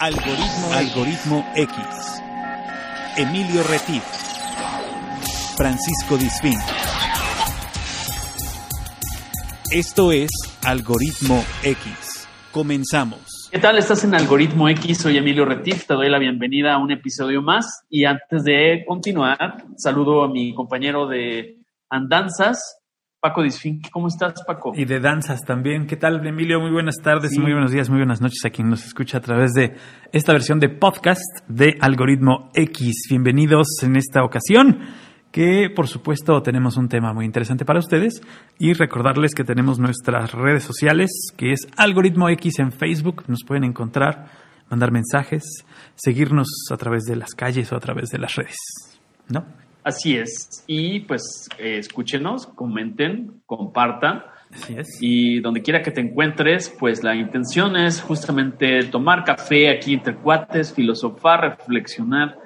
Algoritmo, Algoritmo X. Emilio Retif. Francisco Disfín. Esto es Algoritmo X. Comenzamos. ¿Qué tal? Estás en Algoritmo X, soy Emilio Retif, te doy la bienvenida a un episodio más y antes de continuar, saludo a mi compañero de andanzas, Paco Disfín. ¿Cómo estás, Paco? Y de danzas también. ¿Qué tal, Emilio? Muy buenas tardes, muy buenos días, muy buenas noches a quien nos escucha a través de esta versión de podcast de Algoritmo X. Bienvenidos en esta ocasión, que por supuesto tenemos un tema muy interesante para ustedes y recordarles que tenemos nuestras redes sociales, que es Algoritmo X en Facebook. Nos pueden encontrar, mandar mensajes, seguirnos a través de las calles o a través de las redes. ¿No? Así es. Y pues eh, escúchenos, comenten, compartan. Así es. Y donde quiera que te encuentres, pues la intención es justamente tomar café aquí entre cuates, filosofar, reflexionar.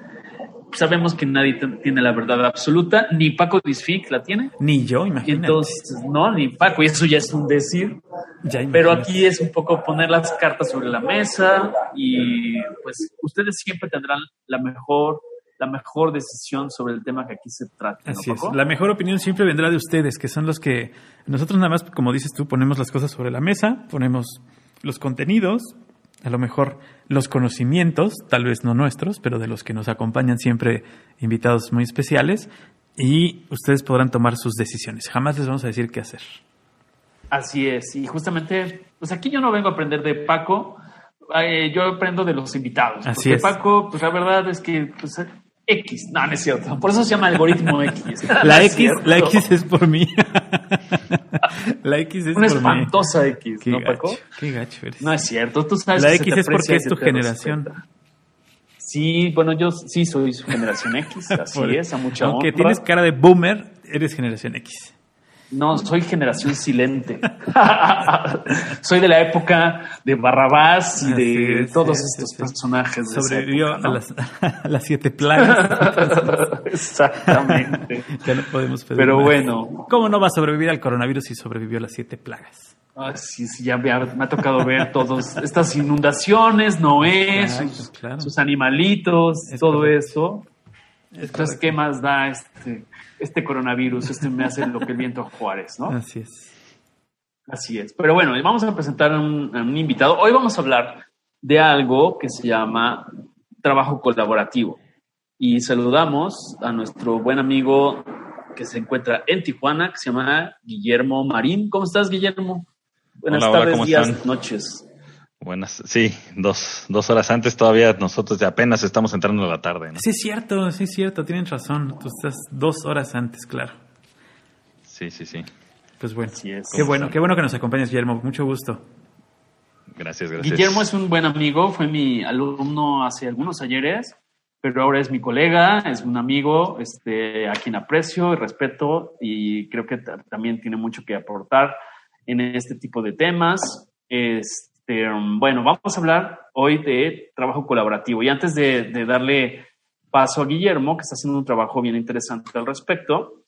Sabemos que nadie tiene la verdad absoluta, ni Paco Disfic la tiene. Ni yo, imagínate. Entonces, no, ni Paco, y eso ya es un decir. Ya Pero aquí es un poco poner las cartas sobre la mesa y pues ustedes siempre tendrán la mejor la mejor decisión sobre el tema que aquí se trata. Así ¿no, es. La mejor opinión siempre vendrá de ustedes, que son los que nosotros nada más, como dices tú, ponemos las cosas sobre la mesa, ponemos los contenidos, a lo mejor los conocimientos, tal vez no nuestros, pero de los que nos acompañan siempre invitados muy especiales, y ustedes podrán tomar sus decisiones. Jamás les vamos a decir qué hacer. Así es. Y justamente, pues aquí yo no vengo a aprender de Paco, eh, yo aprendo de los invitados. Así porque es. Paco, pues la verdad es que pues, X, no, no es cierto. Por eso se llama algoritmo X. No La X, cierto. la X es por mí. la X es Una por mí. espantosa X, Qué ¿no, gacho, Paco? qué gacho eres. No es cierto. Tú sabes La que X es porque es tu generación. respeta. Sí, bueno, yo sí soy su generación X, así Por- es, a mucha Aunque honra. tienes cara de boomer, eres generación X. No, soy generación silente. soy de la época de Barrabás y de todos sí, estos sí, personajes. Sobrevivió época, ¿no? a, las, a las siete plagas. Exactamente. ya no podemos pedir Pero más. bueno. ¿Cómo no va a sobrevivir al coronavirus si sobrevivió a las siete plagas? Ah, sí, sí, ya me ha, me ha tocado ver todas estas inundaciones, Noé, sus, claro. sus animalitos, Es todo correcto. eso. Entonces, ¿qué más da este, este coronavirus? Este me hace lo que el viento a Juárez, ¿no? Así es. Así es. Pero bueno, vamos a presentar a un, a un invitado. Hoy vamos a hablar de algo que se llama trabajo colaborativo. Y saludamos a nuestro buen amigo que se encuentra en Tijuana, que se llama Guillermo Marín. ¿Cómo estás, Guillermo? Buenas Hola, tardes, ¿cómo días, están? noches. Buenas, sí, dos, dos horas antes todavía nosotros ya apenas estamos entrando a la tarde, ¿no? Sí, es cierto, sí, es cierto, tienen razón. Tú estás dos horas antes, claro. Sí, sí, sí. Pues bueno, Así es. qué bueno, qué bueno que nos acompañes, Guillermo. Mucho gusto. Gracias, gracias. Guillermo es un buen amigo, fue mi alumno hace algunos ayeres, pero ahora es mi colega, es un amigo este, a quien aprecio y respeto y creo que ta- también tiene mucho que aportar en este tipo de temas. Este, um, bueno, vamos a hablar hoy de trabajo colaborativo y antes de, de darle paso a Guillermo, que está haciendo un trabajo bien interesante al respecto,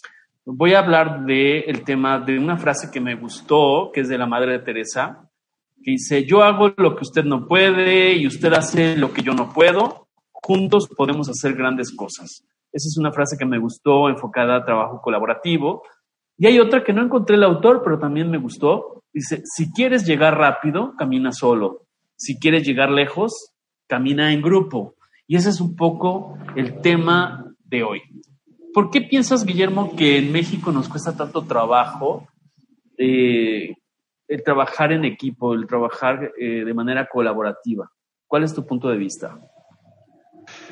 voy a hablar del tema de una frase que me gustó, que es de la Madre de Teresa, que dice, yo hago lo que usted no puede y usted hace lo que yo no puedo, juntos podemos hacer grandes cosas. Esa es una frase que me gustó, enfocada a trabajo colaborativo. Y hay otra que no encontré el autor, pero también me gustó. Dice, si quieres llegar rápido, camina solo. Si quieres llegar lejos, camina en grupo. Y ese es un poco el tema de hoy. ¿Por qué piensas, Guillermo, que en México nos cuesta tanto trabajo eh, el trabajar en equipo, el trabajar eh, de manera colaborativa? ¿Cuál es tu punto de vista?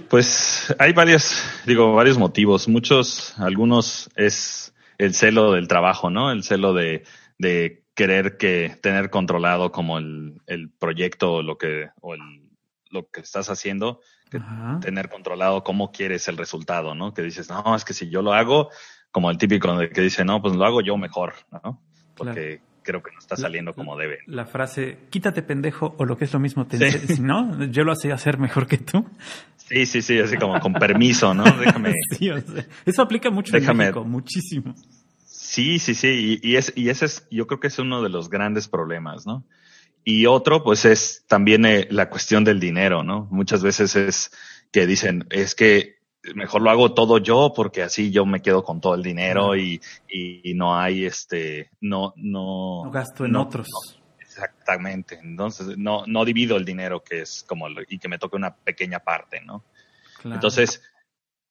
Pues hay varios, digo, varios motivos. Muchos, algunos es el celo del trabajo, ¿no? El celo de, de querer que tener controlado como el, el proyecto o lo que, o el, lo que estás haciendo, que tener controlado cómo quieres el resultado, ¿no? Que dices, no, es que si yo lo hago, como el típico que dice, no, pues lo hago yo mejor, ¿no? Porque creo que no está saliendo como debe. La frase, quítate pendejo, o lo que es lo mismo, te Sí. si no, yo lo hacía hacer mejor que tú. Sí, sí, sí, así como con permiso, ¿no? Déjame. Sí, o sea, eso aplica mucho Déjame- en México, muchísimo. Sí, sí, sí, y, y es, y ese es, yo creo que es uno de los grandes problemas, ¿no? Y otro, pues es también eh, la cuestión del dinero, ¿no? Muchas veces es que dicen, es que mejor lo hago todo yo porque así yo me quedo con todo el dinero y, y, no hay este, no, no. No gasto en otros. exactamente. Entonces, no, no divido el dinero que es como, y que me toque una pequeña parte, ¿no? Entonces,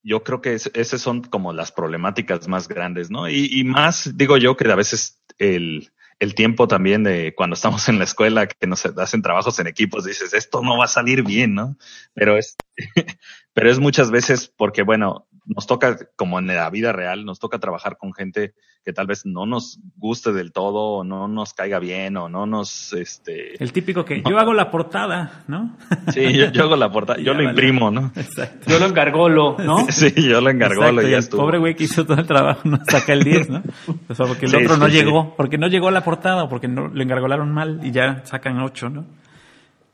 yo creo que esas son como las problemáticas más grandes, ¿no? Y, y más, digo yo, que a veces el, el tiempo también de cuando estamos en la escuela que nos hacen trabajos en equipos, dices, esto no va a salir bien, ¿no? Pero es, pero es muchas veces porque, bueno, nos toca, como en la vida real, nos toca trabajar con gente que tal vez no nos guste del todo, o no nos caiga bien, o no nos, este... El típico que yo hago la portada, ¿no? Sí, yo, hago la portada, yo lo imprimo, ¿no? Exacto. Yo lo engargolo, ¿no? Sí, yo lo engargolo y ya el pobre güey que hizo todo el trabajo no saca el 10, ¿no? O sea, porque el otro no llegó, porque no llegó a la portada, o porque no, le engargolaron mal y ya sacan 8, ¿no?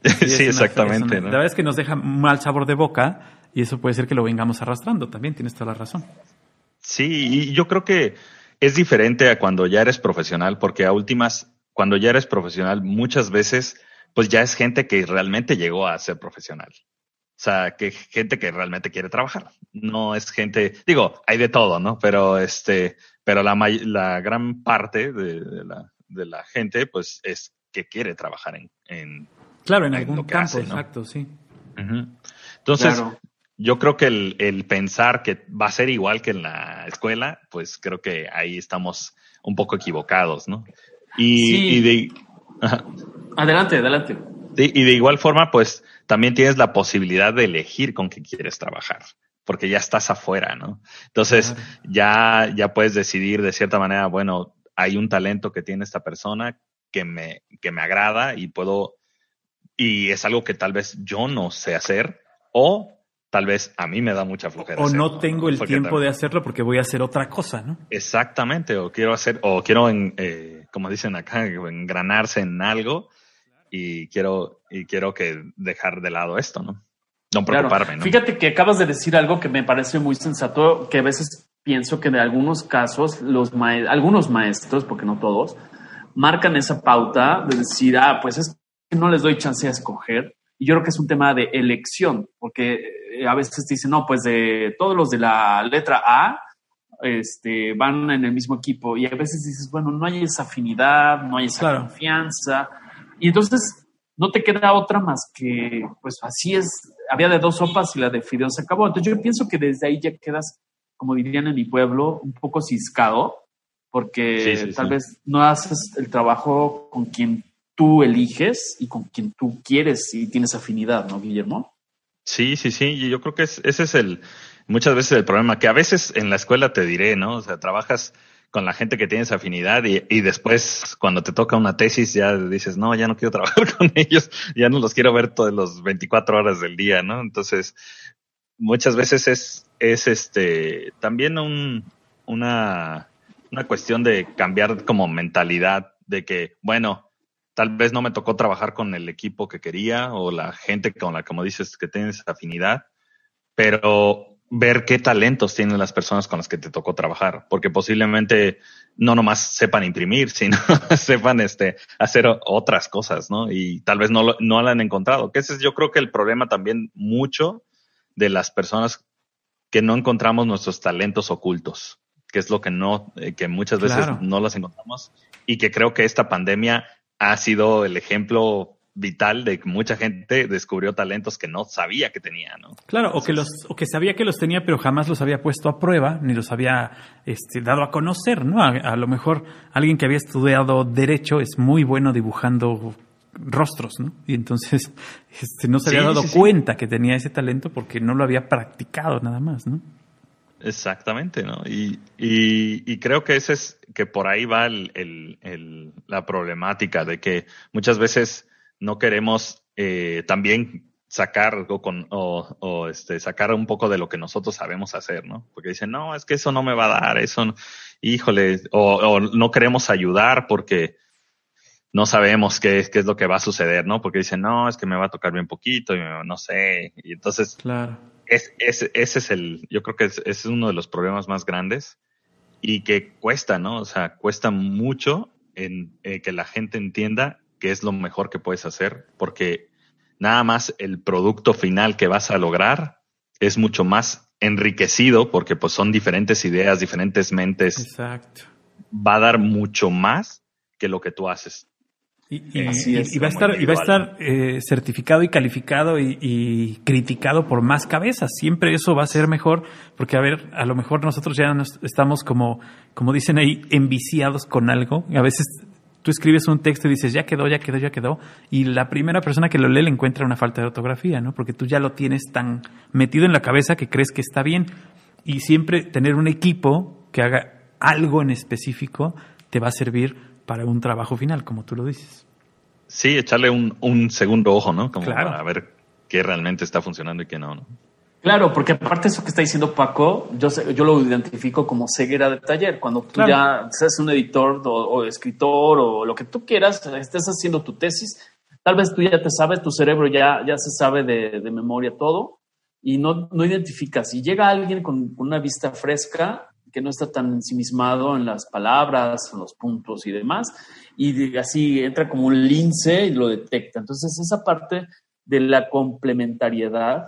Sí, exactamente. La verdad es que nos deja mal sabor de boca y eso puede ser que lo vengamos arrastrando también, tienes toda la razón. Sí, y yo creo que es diferente a cuando ya eres profesional, porque a últimas, cuando ya eres profesional, muchas veces, pues ya es gente que realmente llegó a ser profesional. O sea, que gente que realmente quiere trabajar. No es gente, digo, hay de todo, ¿no? Pero este, pero la, la gran parte de, la, de la gente, pues es que quiere trabajar en, en claro, en, algún campo, exacto, sí. Entonces, yo creo que el, el, pensar que va a ser igual que en la escuela, pues creo que ahí estamos un poco equivocados, ¿no? Y, de... Adelante, adelante. y de igual forma, pues también tienes la posibilidad de elegir con qué quieres trabajar, porque ya estás afuera, ¿no? Entonces, ya, ya puedes decidir de cierta manera, bueno, hay un talento que tiene esta persona que me, que me agrada y puedo, y es algo que tal vez yo no sé hacer, o tal vez a mí me da mucha flojera. O no tengo el tiempo de hacerlo porque voy a hacer otra cosa, ¿no? Exactamente, o quiero hacer, o quiero, eh, como dicen acá, engranarse en algo y quiero, y quiero que dejar de lado esto, ¿no? No preocuparme, ¿no? Fíjate que acabas de decir algo que me parece muy sensato, que a veces pienso que en algunos casos los algunos maestros, porque no todos, marcan esa pauta de decir, ah, pues es que no les doy chance a escoger, y yo creo que es un tema de elección, porque eh, a veces dicen, no, pues de todos los de la letra A este, van en el mismo equipo. Y a veces dices, bueno, no hay esa afinidad, no hay esa confianza. Y entonces no te queda otra más que, pues así es, había de dos sopas y la de fideos se acabó. Entonces yo pienso que desde ahí ya quedas, como dirían en mi pueblo, un poco ciscado, porque tal vez no haces el trabajo con quien tú eliges y con quien tú quieres y tienes afinidad, ¿no, Guillermo? Sí, sí, sí. Y yo creo que ese es el, muchas veces el problema, que a veces en la escuela te diré, ¿no? O sea, trabajas con la gente que tienes afinidad y, y después cuando te toca una tesis ya dices, no, ya no quiero trabajar con ellos, ya no los quiero ver todos los 24 horas del día, ¿no? Entonces, muchas veces es, es este, también un, una, una cuestión de cambiar como mentalidad de que, bueno, tal vez no me tocó trabajar con el equipo que quería o la gente con la, como dices, que tienes afinidad, pero ver qué talentos tienen las personas con las que te tocó trabajar, porque posiblemente no nomás sepan imprimir, sino sepan este, hacer otras cosas, ¿no? Y tal vez no lo, no lo han encontrado, que ese es yo creo que el problema también mucho de las personas que no encontramos nuestros talentos ocultos, que es lo que no, eh, que muchas veces no los encontramos y que creo que esta pandemia ha sido el ejemplo vital de que mucha gente descubrió talentos que no sabía que tenía, ¿no? Claro, o que los, o que sabía que los tenía, pero jamás los había puesto a prueba, ni los había este, dado a conocer, ¿no? A, lo mejor alguien que había estudiado derecho es muy bueno dibujando rostros, ¿no? Y entonces este, no se había dado cuenta que tenía ese talento porque no lo había practicado nada más, ¿no? Exactamente, ¿no? Y, y, creo que ese es, que por ahí va el, la problemática de que muchas veces no queremos eh, también sacar con, o, o, este, sacar un poco de lo que nosotros sabemos hacer, ¿no? Porque dicen, no, es que eso no me va a dar, eso, híjole, o, o no queremos ayudar porque no sabemos qué, qué es lo que va a suceder, ¿no? Porque dicen, no, es que me va a tocar bien poquito y no sé, y entonces... Claro es, ese es el, yo creo que es, es, uno de los problemas más grandes y que cuesta, ¿no? O sea, cuesta mucho en eh, que la gente entienda qué es lo mejor que puedes hacer, porque nada más el producto final que vas a lograr es mucho más enriquecido, porque pues son diferentes ideas, diferentes mentes. Exacto. Va a dar mucho más que lo que tú haces. Y, va a estar, y va a estar eh, certificado y calificado y, criticado por más cabezas. Siempre eso va a ser mejor, porque a ver, a lo mejor nosotros ya estamos como, como dicen ahí, enviciados con algo. A veces tú escribes un texto y dices, ya quedó, ya quedó, ya quedó, y la primera persona que lo lee le encuentra una falta de ortografía, ¿no? Porque tú ya lo tienes tan metido en la cabeza que crees que está bien. Y siempre tener un equipo que haga algo en específico te va a servir para un trabajo final, como tú lo dices. Sí, echarle un, un segundo ojo, ¿no? Como para ver qué realmente está funcionando y qué no, ¿no? Claro, porque aparte de eso que está diciendo Paco, yo, yo lo identifico como ceguera de taller. Cuando tú ya seas un editor o, escritor o lo que tú quieras, estés haciendo tu tesis, tal vez tú ya te sabes, tu cerebro ya, ya se sabe de, de memoria todo y no, no identificas. Y llega alguien con, con una vista fresca que no está tan ensimismado en las palabras, en los puntos y demás, y así entra como un lince y lo detecta. Entonces, esa parte de la complementariedad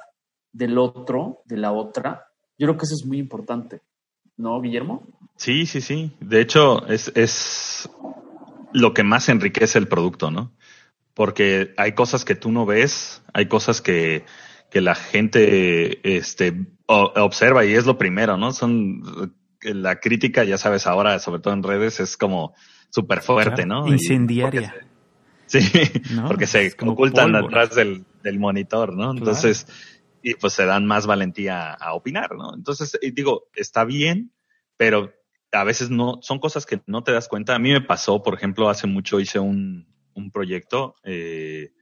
del otro, de la otra, yo creo que eso es muy importante, ¿no, Guillermo? Sí, sí, sí. De hecho, es, es lo que más enriquece el producto, ¿no? Porque hay cosas que tú no ves, hay cosas que, que la gente este, observa y es lo primero, ¿no? Son la crítica, ya sabes, ahora, sobre todo en redes, es como súper fuerte, ¿no? Incendiaria. sí, porque se ocultan atrás del, del, monitor, ¿no? Entonces, y pues se dan más valentía a opinar, ¿no? Entonces, digo, está bien, pero a veces no, son cosas que no te das cuenta. A mí me pasó, por ejemplo, hace mucho hice un, un proyecto eh,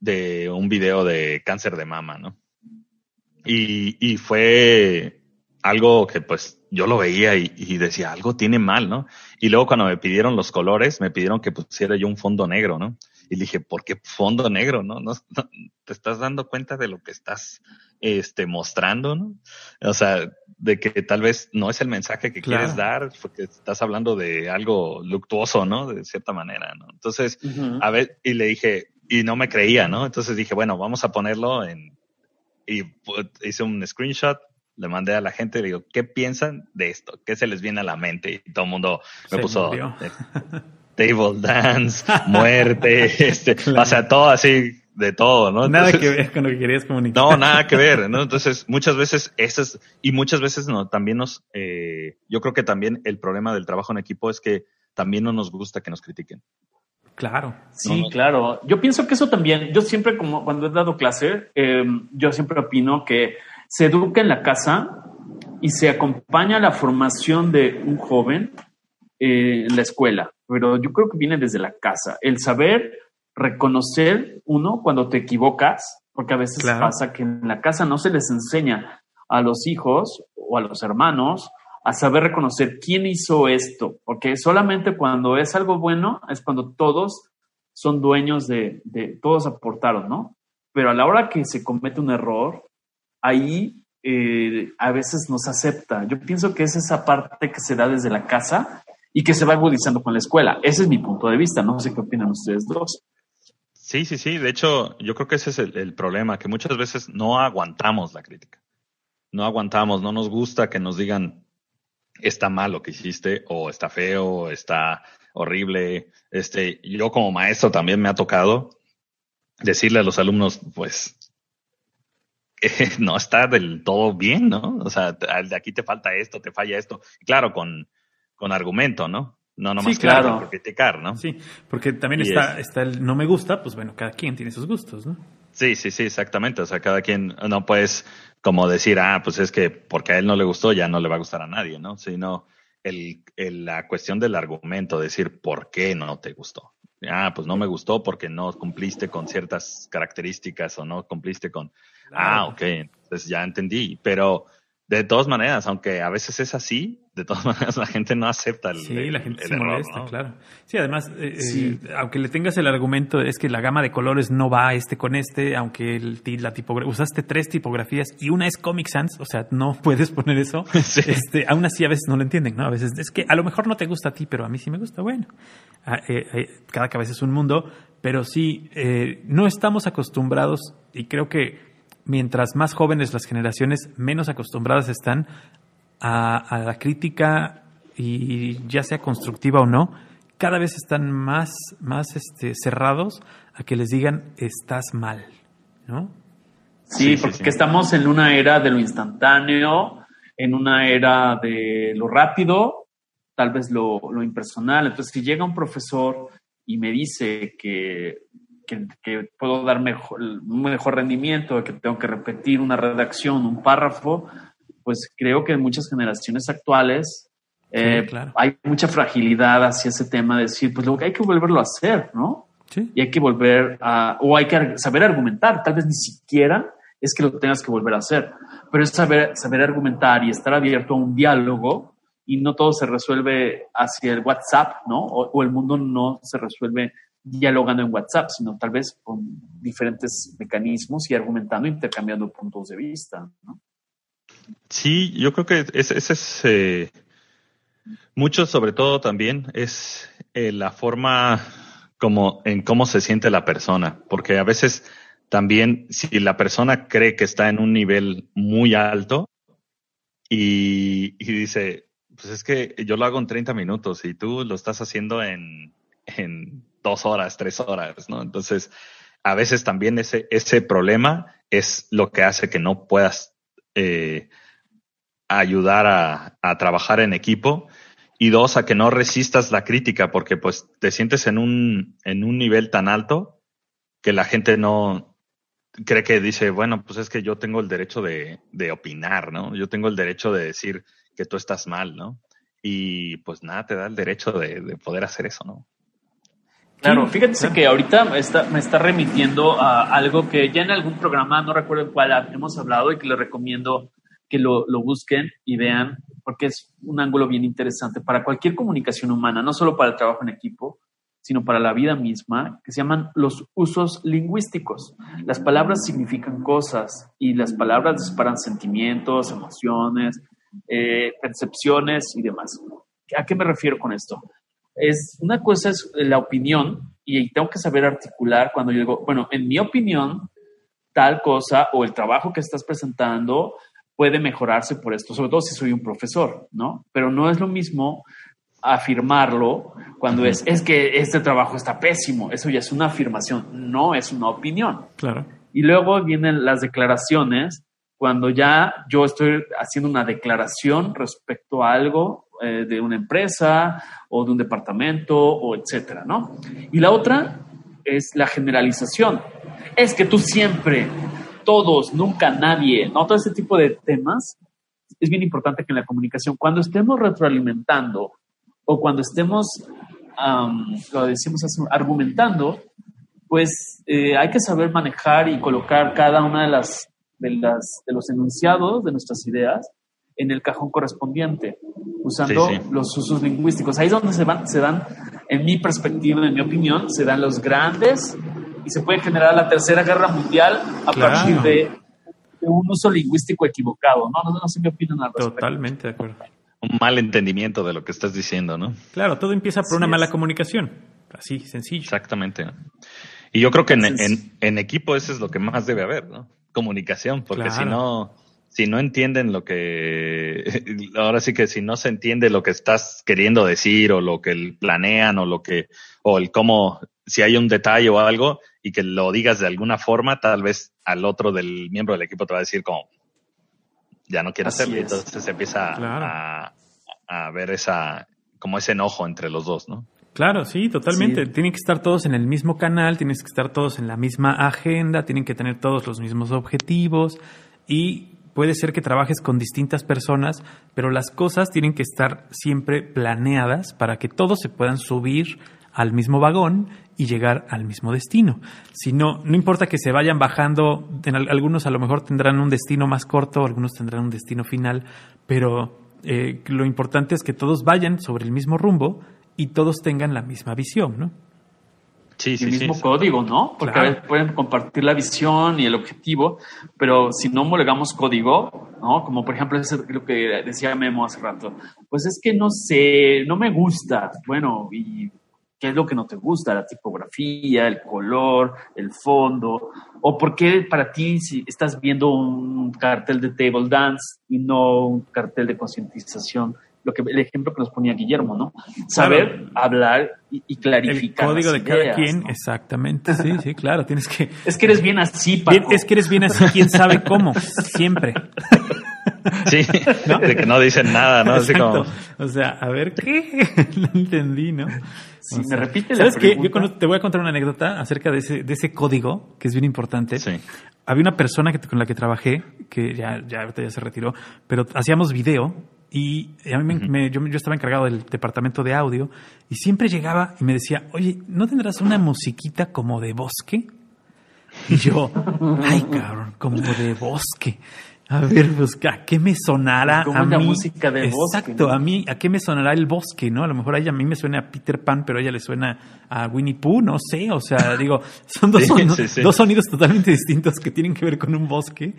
de un video de cáncer de mama, ¿no? Y, y fue algo que pues yo lo veía y, decía, algo tiene mal, ¿no? Y luego cuando me pidieron los colores, me pidieron que pusiera yo un fondo negro, ¿no? Y dije, ¿por qué fondo negro, no? ¿No, te estás dando cuenta de lo que estás este, mostrando, ¿no? O sea, de que tal vez no es el mensaje que quieres dar, porque estás hablando de algo luctuoso, ¿no? De cierta manera, ¿no? Entonces, a ver, y le dije, y no me creía, ¿no? Entonces dije, bueno, vamos a ponerlo en, y hice un screenshot, le mandé a la gente y le digo, ¿qué piensan de esto? ¿Qué se les viene a la mente? Y todo el mundo me puso eh, table dance, muerte, este, o sea, todo así, de todo, ¿no? nada que ver con lo que querías comunicar. No, nada que ver, ¿no? Entonces, muchas veces esas, y muchas veces no, también nos, eh, yo creo que también el problema del trabajo en equipo es que también no nos gusta que nos critiquen. Claro. Sí, claro. Yo pienso que eso también, yo siempre como cuando he dado clase, eh, yo siempre opino que se educa en la casa y se acompaña a la formación de un joven eh, en la escuela, pero yo creo que viene desde la casa. El saber reconocer uno cuando te equivocas, porque a veces pasa que en la casa no se les enseña a los hijos o a los hermanos a saber reconocer quién hizo esto, porque solamente cuando es algo bueno es cuando todos son dueños de, de todos aportaron, ¿no? Pero a la hora que se comete un error, ahí eh, a veces nos acepta. Yo pienso que es esa parte que se da desde la casa y que se va agudizando con la escuela. Ese es mi punto de vista. No sé qué opinan ustedes dos. Sí, sí, sí. De hecho, yo creo que ese es el, problema, que muchas veces no aguantamos la crítica. No aguantamos, no nos gusta que nos digan está mal lo que hiciste, o está feo, o está horrible. Este, yo como maestro también me ha tocado decirle a los alumnos, pues, no está del todo bien, ¿no? O sea, de aquí te falta esto, te falla esto. Claro, con, con argumento, ¿no? No nomás sí, claro. por criticar, ¿no? Sí, porque también está, está el no me gusta, pues bueno, cada quien tiene sus gustos, ¿no? Sí, sí, sí, exactamente. O sea, cada quien no puedes como decir, ah, pues es que porque a él no le gustó, ya no le va a gustar a nadie, ¿no? Sino el, el, la cuestión del argumento, decir por qué no te gustó. Ah, pues no me gustó porque no cumpliste con ciertas características o no cumpliste con Ah, ok, entonces ya entendí, pero de todas maneras, aunque a veces es así, de todas maneras la gente no acepta el Sí, la gente se molesta, claro. Sí, además, eh, eh, aunque le tengas el argumento es que la gama de colores no va este con este, aunque el, la tipografía, usaste tres tipografías y una es Comic Sans, o sea, no puedes poner eso, este, aún así a veces no lo entienden, ¿no? A veces es que a lo mejor no te gusta a ti, pero a mí sí me gusta, bueno. Ah, eh, cada cabeza es un mundo, pero sí, eh, no estamos acostumbrados y creo que mientras más jóvenes las generaciones, menos acostumbradas están a, la crítica y ya sea constructiva o no, cada vez están más, más este, cerrados a que les digan estás mal, ¿no? Sí, porque estamos en una era de lo instantáneo, en una era de lo rápido, tal vez lo, lo impersonal. Entonces, si llega un profesor y me dice que, que, puedo dar mejor, un mejor rendimiento, que tengo que repetir una redacción, un párrafo, pues creo que en muchas generaciones actuales eh, hay mucha fragilidad hacia ese tema de decir, pues lo que hay que volverlo a hacer, ¿no? Sí. Y hay que volver a, o hay que saber argumentar, tal vez ni siquiera es que lo tengas que volver a hacer, pero es saber, saber argumentar y estar abierto a un diálogo y no todo se resuelve hacia el WhatsApp, ¿no? O, el mundo no se resuelve dialogando en WhatsApp, sino tal vez con diferentes mecanismos y argumentando, intercambiando puntos de vista, ¿no? Sí, yo creo que ese, es eh, mucho, sobre todo también, es eh, la forma como en cómo se siente la persona, porque a veces también si la persona cree que está en un nivel muy alto y, dice, pues es que yo lo hago en 30 minutos y tú lo estás haciendo en, en dos horas, tres horas, ¿no? Entonces, a veces también ese, ese problema es lo que hace que no puedas eh, ayudar a, a, trabajar en equipo y dos, a que no resistas la crítica porque pues te sientes en un, en un nivel tan alto que la gente no, cree que dice, bueno, pues es que yo tengo el derecho de, de, opinar, ¿no? Yo tengo el derecho de decir que tú estás mal, ¿no? Y pues nada, te da el derecho de, de poder hacer eso, ¿no? Claro, fíjate que ahorita me está, me está remitiendo a algo que ya en algún programa, no recuerdo en cuál hemos hablado y que les recomiendo que lo, lo busquen y vean, porque es un ángulo bien interesante para cualquier comunicación humana, no solo para el trabajo en equipo, sino para la vida misma, que se llaman los usos lingüísticos. Las palabras significan cosas y las palabras disparan sentimientos, emociones, eh, percepciones y demás. ¿A qué me refiero con esto? Es una cosa es la opinión y tengo que saber articular cuando yo digo, bueno, en mi opinión, tal cosa o el trabajo que estás presentando puede mejorarse por esto, sobre todo si soy un profesor, ¿no? Pero no es lo mismo afirmarlo cuando es, es que este trabajo está pésimo. Eso ya es una afirmación, no es una opinión. Claro. Y luego vienen las declaraciones, cuando ya yo estoy haciendo una declaración respecto a algo eh, de una empresa o de un departamento o etcétera, ¿no? Y la otra es la generalización. Es que tú siempre, todos, nunca nadie, ¿no? Todo ese tipo de temas es bien importante que en la comunicación, cuando estemos retroalimentando o cuando estemos, lo decimos argumentando, pues eh, hay que saber manejar y colocar cada una de las, de las de los enunciados de nuestras ideas en el cajón correspondiente, usando los usos lingüísticos. Ahí es donde se, van, se dan, en mi perspectiva, en mi opinión, se dan los grandes y se puede generar la tercera guerra mundial a partir de, un uso lingüístico equivocado. No, no, no sé qué opinan al respecto. Totalmente de acuerdo un mal entendimiento de lo que estás diciendo, ¿no? Claro, todo empieza por una mala comunicación. Así, sencillo. Exactamente. Y yo creo que en, en, equipo eso es lo que más debe haber, ¿no? Comunicación, porque si no, si no entienden lo que, ahora sí que si no se entiende lo que estás queriendo decir o lo que planean o lo que, o el cómo, si hay un detalle o algo y que lo digas de alguna forma, tal vez al otro del miembro del equipo te va a decir como, ya no quiere hacerlo. Entonces se empieza a, a, ver esa, como ese enojo entre los dos, ¿no? Claro, sí, totalmente. Tienen que estar todos en el mismo canal, tienes que estar todos en la misma agenda, tienen que tener todos los mismos objetivos y puede ser que trabajes con distintas personas, pero las cosas tienen que estar siempre planeadas para que todos se puedan subir al mismo vagón y llegar al mismo destino. Si no, no importa que se vayan bajando, algunos a lo mejor tendrán un destino más corto, algunos tendrán un destino final, pero eh, lo importante es que todos vayan sobre el mismo rumbo y todos tengan la misma visión, ¿no? Sí, sí, el mismo código, ¿no? Porque a veces pueden compartir la visión y el objetivo, pero si no homologamos código, ¿no? Como por ejemplo lo que decía Memo hace rato, pues es que no sé, no me gusta. Bueno, y qué es lo que no te gusta, la tipografía, el color, el fondo, o por qué para ti si estás viendo un cartel de table dance y no un cartel de concientización. Lo que, el ejemplo que nos ponía Guillermo, ¿no? Saber hablar y, clarificar. El código de cada quien, exactamente. Sí, sí, claro. Tienes que. Es que eres bien así, Paco. es que eres bien así, quién sabe cómo. Siempre. Sí, de que no dicen nada, ¿no? Así como... O sea, a ver qué. no entendí, ¿no? Si me repite ¿Sabes qué? Yo te voy a contar una anécdota acerca de ese, de ese código, que es bien importante. Sí. Había una persona que, con la que trabajé, que ya, ya, ya se retiró, pero hacíamos video y a mí me, yo, yo, estaba encargado del departamento de audio y siempre llegaba y me decía, oye, ¿no tendrás una musiquita como de bosque? Y yo, ay cabrón, como de bosque. A ver, pues, ¿a qué me sonará a mí? música de Exacto, a mí, ¿a qué me sonará el bosque, no? A lo mejor a ella, a mí me suena a Peter Pan, pero a ella le suena a Winnie Pooh, no sé, o sea, digo, son dos, dos sonidos totalmente distintos que tienen que ver con un bosque.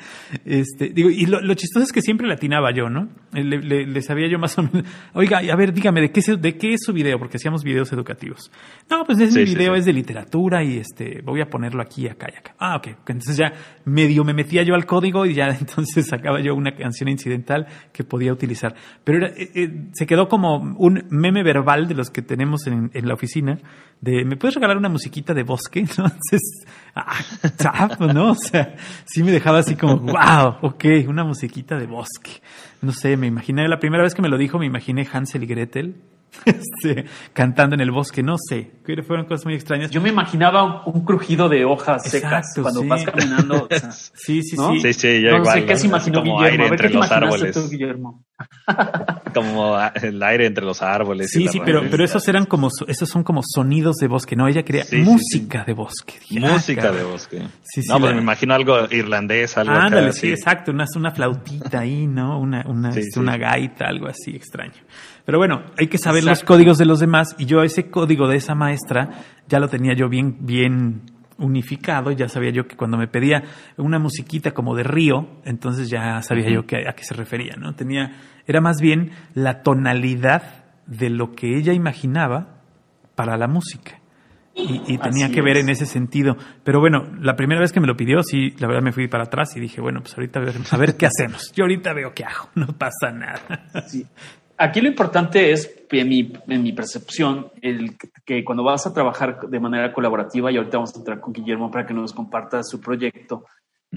Este, digo, y lo, chistoso es que siempre le atinaba yo, ¿no? Le, sabía yo más o menos, oiga, a ver, dígame, ¿de qué, ¿de qué es su video? Porque hacíamos videos educativos. No, pues ese video es de literatura y este, voy a ponerlo aquí, acá y acá. Ah, ok, entonces ya medio me metía yo al código y ya entonces sacaba yo una canción incidental que podía utilizar. Pero eh, eh, se quedó como un meme verbal de los que tenemos en, la oficina, de, ¿me puedes regalar una musiquita de bosque? Entonces, ah, ¿no? O sea, sí me dejaba así como, wow, ok, una musiquita de bosque. No sé, me imaginé, la primera vez que me lo dijo, me imaginé Hansel y Gretel este, cantando en el bosque, no sé, fueron cosas muy extrañas. Yo me imaginaba un, crujido de hojas secas cuando vas caminando. sí, sí, sí. Sí, sí, yo no sé qué se imaginó Guillermo. A ver, ¿qué te los árboles. Tú, Guillermo? como el aire entre los árboles. Sí, sí, pero, pero esos eran como, esos son como sonidos de bosque, ¿no? Ella quería música de bosque. música de bosque. no, pues me imagino algo irlandés, algo Ándale, sí, exacto, una, una flautita ahí, ¿no? Una, una, este, una gaita, algo así extraño. Pero bueno, hay que saber los códigos de los demás y yo ese código de esa maestra ya lo tenía yo bien, bien unificado, ya sabía yo que cuando me pedía una musiquita como de río, entonces ya sabía yo que, a qué se refería, ¿no? Tenía, era más bien la tonalidad de lo que ella imaginaba para la música. Y, tenía que ver en ese sentido. Pero bueno, la primera vez que me lo pidió, sí, la verdad me fui para atrás y dije, bueno, pues ahorita a ver, a ver qué hacemos. Yo ahorita veo qué hago, no pasa nada. Sí. Aquí lo importante es, en mi, en mi percepción, el que cuando vas a trabajar de manera colaborativa, y ahorita vamos a entrar con Guillermo para que nos comparta su proyecto,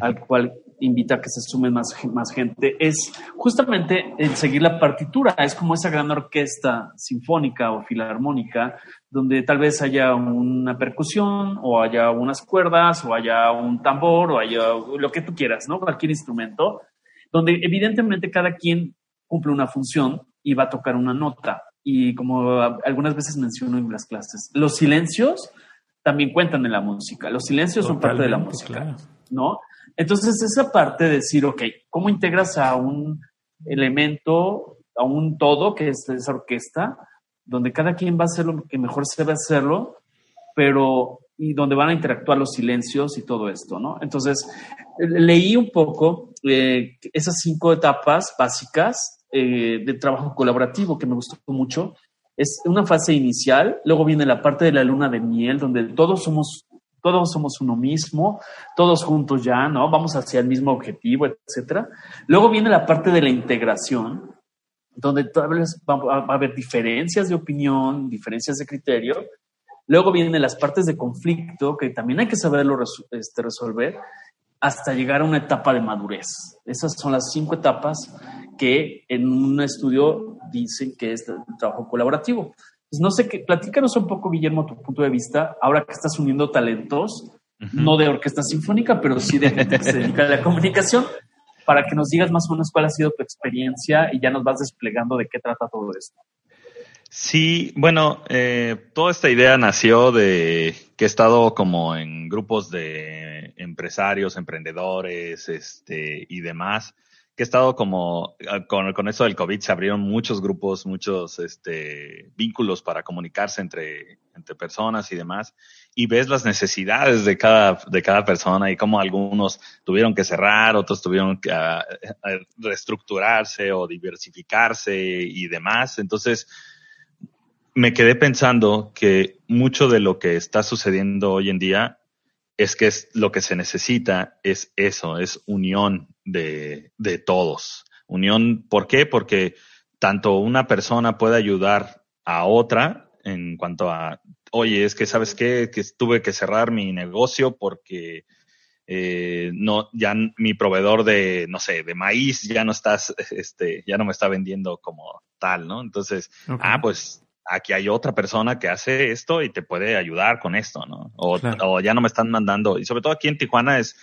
al cual invita a que se sume más, más gente, es justamente el seguir la partitura. Es como esa gran orquesta sinfónica o filarmónica, donde tal vez haya una percusión, o haya unas cuerdas, o haya un tambor, o haya lo que tú quieras, ¿no? Cualquier instrumento, donde evidentemente cada quien cumple una función y va a tocar una nota. Y como algunas veces menciono en las clases, los silencios también cuentan en la música. Los silencios son parte de la música, ¿no? Entonces, esa parte de decir, ok, ¿cómo integras a un elemento, a un todo que es esa orquesta, donde cada quien va a hacer lo que mejor se debe hacerlo, pero y donde van a interactuar los silencios y todo esto, ¿no? Entonces, leí un poco eh, esas cinco etapas básicas eh, de trabajo colaborativo que me gustó mucho. Es una fase inicial, luego viene la parte de la luna de miel, donde todos somos, todos somos uno mismo, todos juntos ya, ¿no? Vamos hacia el mismo objetivo, etcétera. Luego viene la parte de la integración, donde tal vez va, a haber diferencias de opinión, diferencias de criterio. Luego vienen las partes de conflicto, que también hay que saberlo este, resolver, hasta llegar a una etapa de madurez. Esas son las cinco etapas que en un estudio dicen que es trabajo colaborativo. Pues no sé qué, platícanos un poco, Guillermo, tu punto de vista, ahora que estás uniendo talentos, no de orquesta sinfónica, pero sí de gente que se dedica a la comunicación, para que nos digas más o menos cuál ha sido tu experiencia y ya nos vas desplegando de qué trata todo esto. Sí, bueno, eh, toda esta idea nació de que he estado como en grupos de empresarios, emprendedores, este, y demás, que he estado como ah, con, con eso del COVID se abrieron muchos grupos, muchos este, vínculos para comunicarse entre, entre personas y demás, y ves las necesidades de cada, de cada persona y cómo algunos tuvieron que cerrar, otros tuvieron que ah, reestructurarse o diversificarse y demás. Entonces, me quedé pensando que mucho de lo que está sucediendo hoy en día es que es lo que se necesita es eso, es unión de, de todos. Unión, ¿por qué? Porque tanto una persona puede ayudar a otra en cuanto a, oye, es que sabes qué, que tuve que cerrar mi negocio porque eh, no, ya mi proveedor de, no sé, de maíz ya no estás, este, ya no me está vendiendo como tal, ¿no? Entonces, ah, pues aquí hay otra persona que hace esto y te puede ayudar con esto, ¿no? O, o ya no me están mandando, y sobre todo aquí en Tijuana es,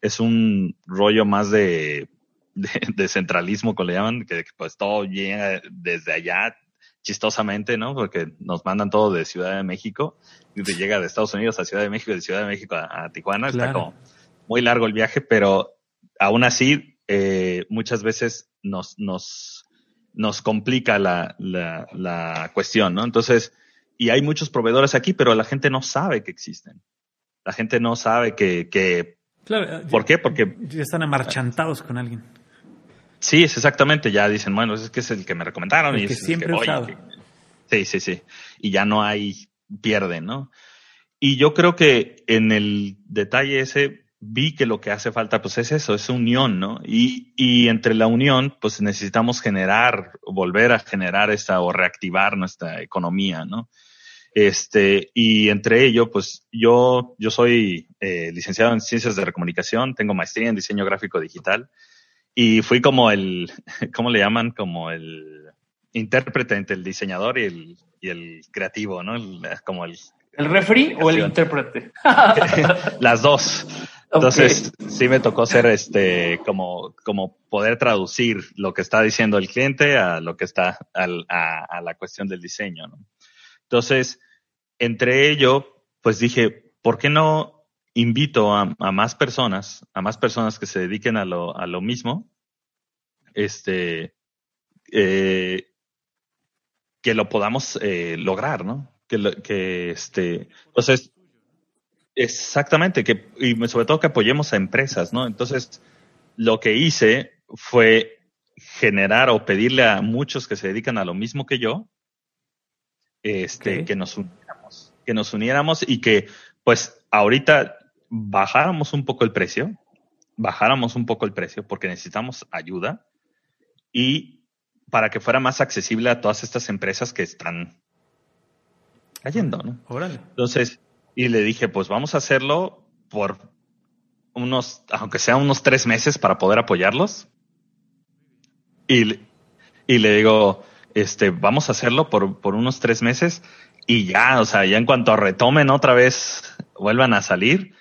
es un rollo más de, de, centralismo, como le llaman, que pues todo llega desde allá, chistosamente, ¿no? Porque nos mandan todo de Ciudad de México, y llega de Estados Unidos a Ciudad de México, de Ciudad de México a, Tijuana, está como muy largo el viaje, pero aún así, eh, muchas veces nos, nos, nos complica la, la, la cuestión, ¿no? Entonces, y hay muchos proveedores aquí, pero la gente no sabe que existen. La gente no sabe que, que Claro, ¿Por qué? Porque ya están amarchantados con alguien. Sí, es exactamente. Ya dicen, bueno, es que es el que me recomendaron y que es siempre el usado. Sí, sí, sí. Y ya no hay pierde, ¿no? Y yo creo que en el detalle ese vi que lo que hace falta pues es eso, es unión, ¿no? Y, y entre la unión pues necesitamos generar, volver a generar esta o reactivar nuestra economía, ¿no? Este, y entre ello, pues yo, yo soy eh, licenciado en ciencias de la comunicación, tengo maestría en diseño gráfico digital y fui como el, ¿cómo le llaman? Como el intérprete entre el diseñador y el, y el creativo, ¿no? como el... ¿El referee o el intérprete? Las dos. Entonces, sí me tocó ser este, como, como poder traducir lo que está diciendo el cliente a lo que está, al, a, a la cuestión del diseño, ¿no? Entonces, entre ello, pues dije, ¿por qué no invito a, más personas, a más personas que se dediquen a lo, a lo mismo, este, eh, que lo podamos eh, lograr, ¿no? Que, que este, entonces, exactamente, que, y sobre todo que apoyemos a empresas, ¿no? Entonces, lo que hice fue generar o pedirle a muchos que se dedican a lo mismo que yo, este, que nos uniéramos, que nos uniéramos y que, pues, ahorita bajáramos un poco el precio, bajáramos un poco el precio porque necesitamos ayuda y para que fuera más accesible a todas estas empresas que están cayendo, ¿no? Órale. Entonces, y le dije, pues vamos a hacerlo por unos, aunque sea unos tres meses para poder apoyarlos. Y, y le digo, este, vamos a hacerlo por, por unos tres meses y ya, o sea, ya en cuanto retomen otra vez, vuelvan a salir,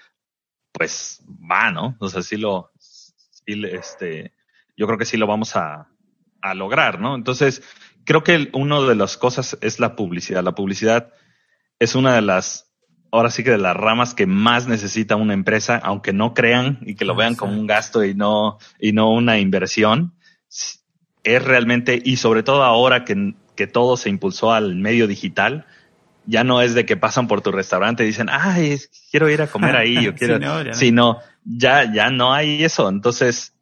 pues va, ¿no? O sea, sí lo, sí, este, yo creo que sí lo vamos a, a lograr, ¿no? Entonces, creo que una de las cosas es la publicidad. La publicidad es una de las, ahora sí que de las ramas que más necesita una empresa, aunque no crean y que lo vean como un gasto y no, y no una inversión es realmente, y sobre todo ahora que, que todo se impulsó al medio digital, ya no es de que pasan por tu restaurante y dicen, ay, quiero ir a comer ahí, o quiero, sí, no, ya, no. ya, ya no hay eso. Entonces,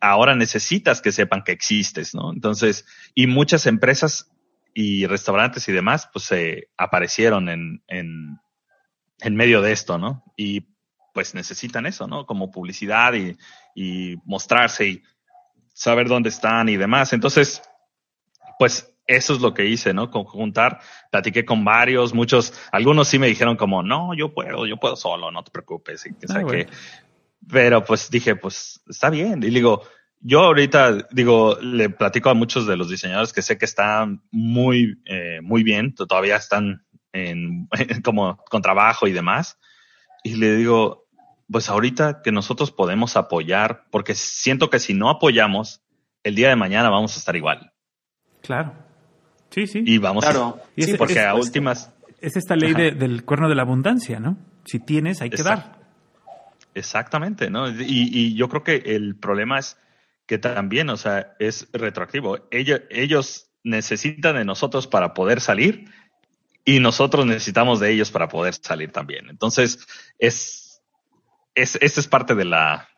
ahora necesitas que sepan que existes, ¿no? Entonces, y muchas empresas y restaurantes y demás, pues se aparecieron en, en, en medio de esto, ¿no? Y pues necesitan eso, ¿no? Como publicidad y, y mostrarse y saber dónde están y demás. Entonces, pues eso es lo que hice, ¿no? Conjuntar, platiqué con varios, muchos, algunos sí me dijeron como, no, yo puedo, yo puedo solo, no te preocupes. Y que ah, Pero pues dije, pues está bien. Y digo, yo ahorita, digo, le platico a muchos de los diseñadores que sé que están muy, eh, muy bien, todavía están en, como con trabajo y demás. Y le digo, pues ahorita que nosotros podemos apoyar, porque siento que si no apoyamos, el día de mañana vamos a estar igual. Claro. Sí, sí. Y vamos claro. a, sí, porque a últimas... Es esta ley del cuerno de la abundancia, ¿no? Si tienes, hay que dar. Exactamente, ¿no? Y, y, yo creo que el problema es que también, o sea, es retroactivo. Ellos, ellos necesitan de nosotros para poder salir y nosotros necesitamos de ellos para poder salir también. Entonces, es es, esta es parte de la,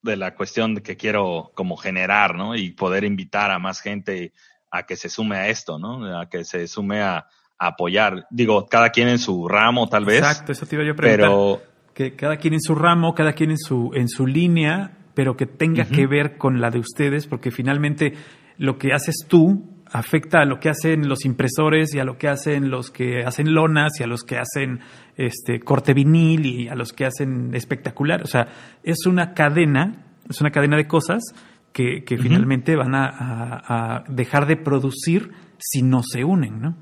de la cuestión que quiero como generar, ¿no? Y poder invitar a más gente a que se sume a esto, ¿no? A que se sume a, apoyar. Digo, cada quien en su ramo, tal vez. Exacto, eso te iba yo a preguntar. Pero que cada quien en su ramo, cada quien en su en su línea, pero que tenga que ver con la de ustedes, porque finalmente lo que haces tú afecta a lo que hacen los impresores y a lo que hacen los que hacen lonas y a los que hacen este corte vinil y a los que hacen espectacular. O sea, es una cadena, es una cadena de cosas que, finalmente van a, dejar de producir si no se unen, ¿no?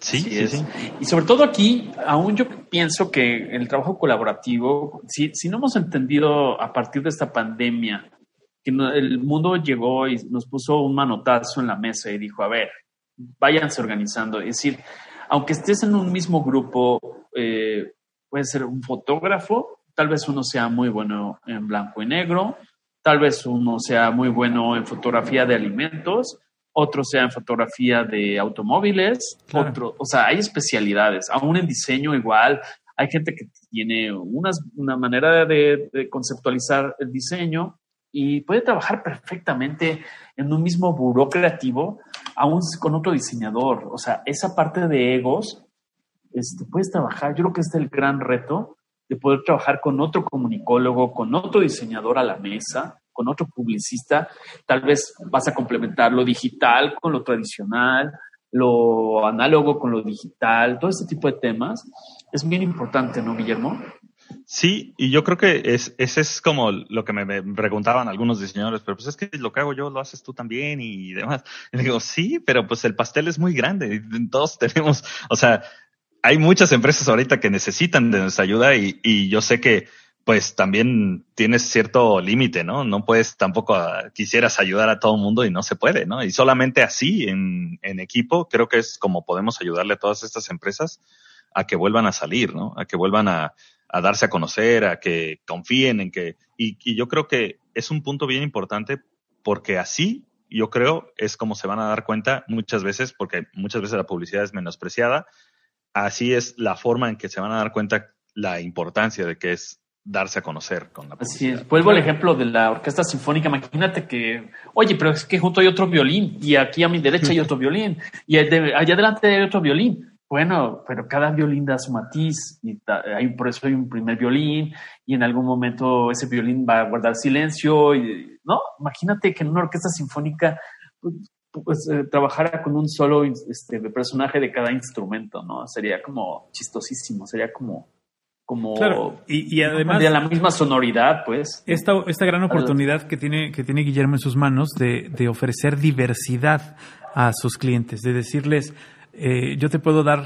Sí, sí, sí, Y sobre todo aquí, aún yo pienso que el trabajo colaborativo, si, si no hemos entendido a partir de esta pandemia que el mundo llegó y nos puso un manotazo en la mesa y dijo, a ver, váyanse organizando. Es decir, aunque estés en un mismo grupo, eh, puede ser un fotógrafo, tal vez uno sea muy bueno en blanco y negro, tal vez uno sea muy bueno en fotografía de alimentos, otro sea en fotografía de automóviles, otro, o sea, hay especialidades, aún en diseño igual, hay gente que tiene una manera de, conceptualizar el diseño y puede trabajar perfectamente en un mismo buró creativo, aún con otro diseñador. O sea, esa parte de egos, este, puedes trabajar, yo creo que este es el gran reto de poder trabajar con otro comunicólogo, con otro diseñador a la mesa, con otro publicista, tal vez vas a complementar lo digital con lo tradicional, lo análogo con lo digital, todo este tipo de temas. Es bien importante, ¿no, Guillermo? Sí, y yo creo que es, ese es como lo que me, preguntaban algunos diseñadores, pero pues es que lo que hago yo lo haces tú también y demás. Y digo, sí, pero pues el pastel es muy grande. Todos tenemos, o sea, hay muchas empresas ahorita que necesitan de nuestra ayuda y, y yo sé que pues también tienes cierto límite, ¿no? No puedes tampoco ah, quisieras ayudar a todo mundo y no se puede, ¿no? Y solamente así en, en, equipo creo que es como podemos ayudarle a todas estas empresas a que vuelvan a salir, ¿no? A que vuelvan a, a darse a conocer, a que confíen en que... Y, y yo creo que es un punto bien importante porque así yo creo es como se van a dar cuenta muchas veces, porque muchas veces la publicidad es menospreciada, así es la forma en que se van a dar cuenta la importancia de que es darse a conocer con la Así es. Vuelvo al ejemplo de la orquesta sinfónica. Imagínate que, oye, pero es que junto hay otro violín y aquí a mi derecha hay otro violín y allá adelante hay otro violín. Bueno, pero cada violín da su matiz y hay, por eso hay un primer violín y en algún momento ese violín va a guardar silencio. Y, no, imagínate que en una orquesta sinfónica pues, pues eh, trabajara con un solo este, personaje de cada instrumento, ¿no? Sería como chistosísimo, sería como como claro, y, además de la misma sonoridad, pues. Esta, esta gran oportunidad que tiene, que tiene Guillermo en sus manos de, de ofrecer diversidad a sus clientes, de decirles, eh, yo te puedo dar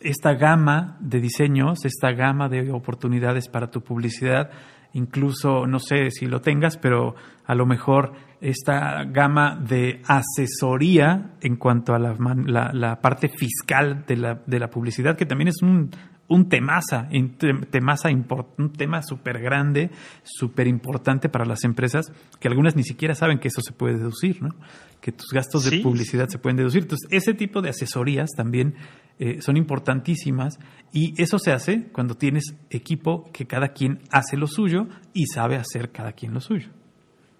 esta gama de diseños, esta gama de oportunidades para tu publicidad, incluso, no sé si lo tengas, pero a lo mejor esta gama de asesoría en cuanto a la, la, la parte fiscal de la, de la publicidad, que también es un, un temaza, un un tema súper grande, súper importante para las empresas, que algunas ni siquiera saben que eso se puede deducir, ¿no? Que tus gastos de publicidad se pueden deducir. Entonces, ese tipo de asesorías también eh, son importantísimas y eso se hace cuando tienes equipo que cada quien hace lo suyo y sabe hacer cada quien lo suyo.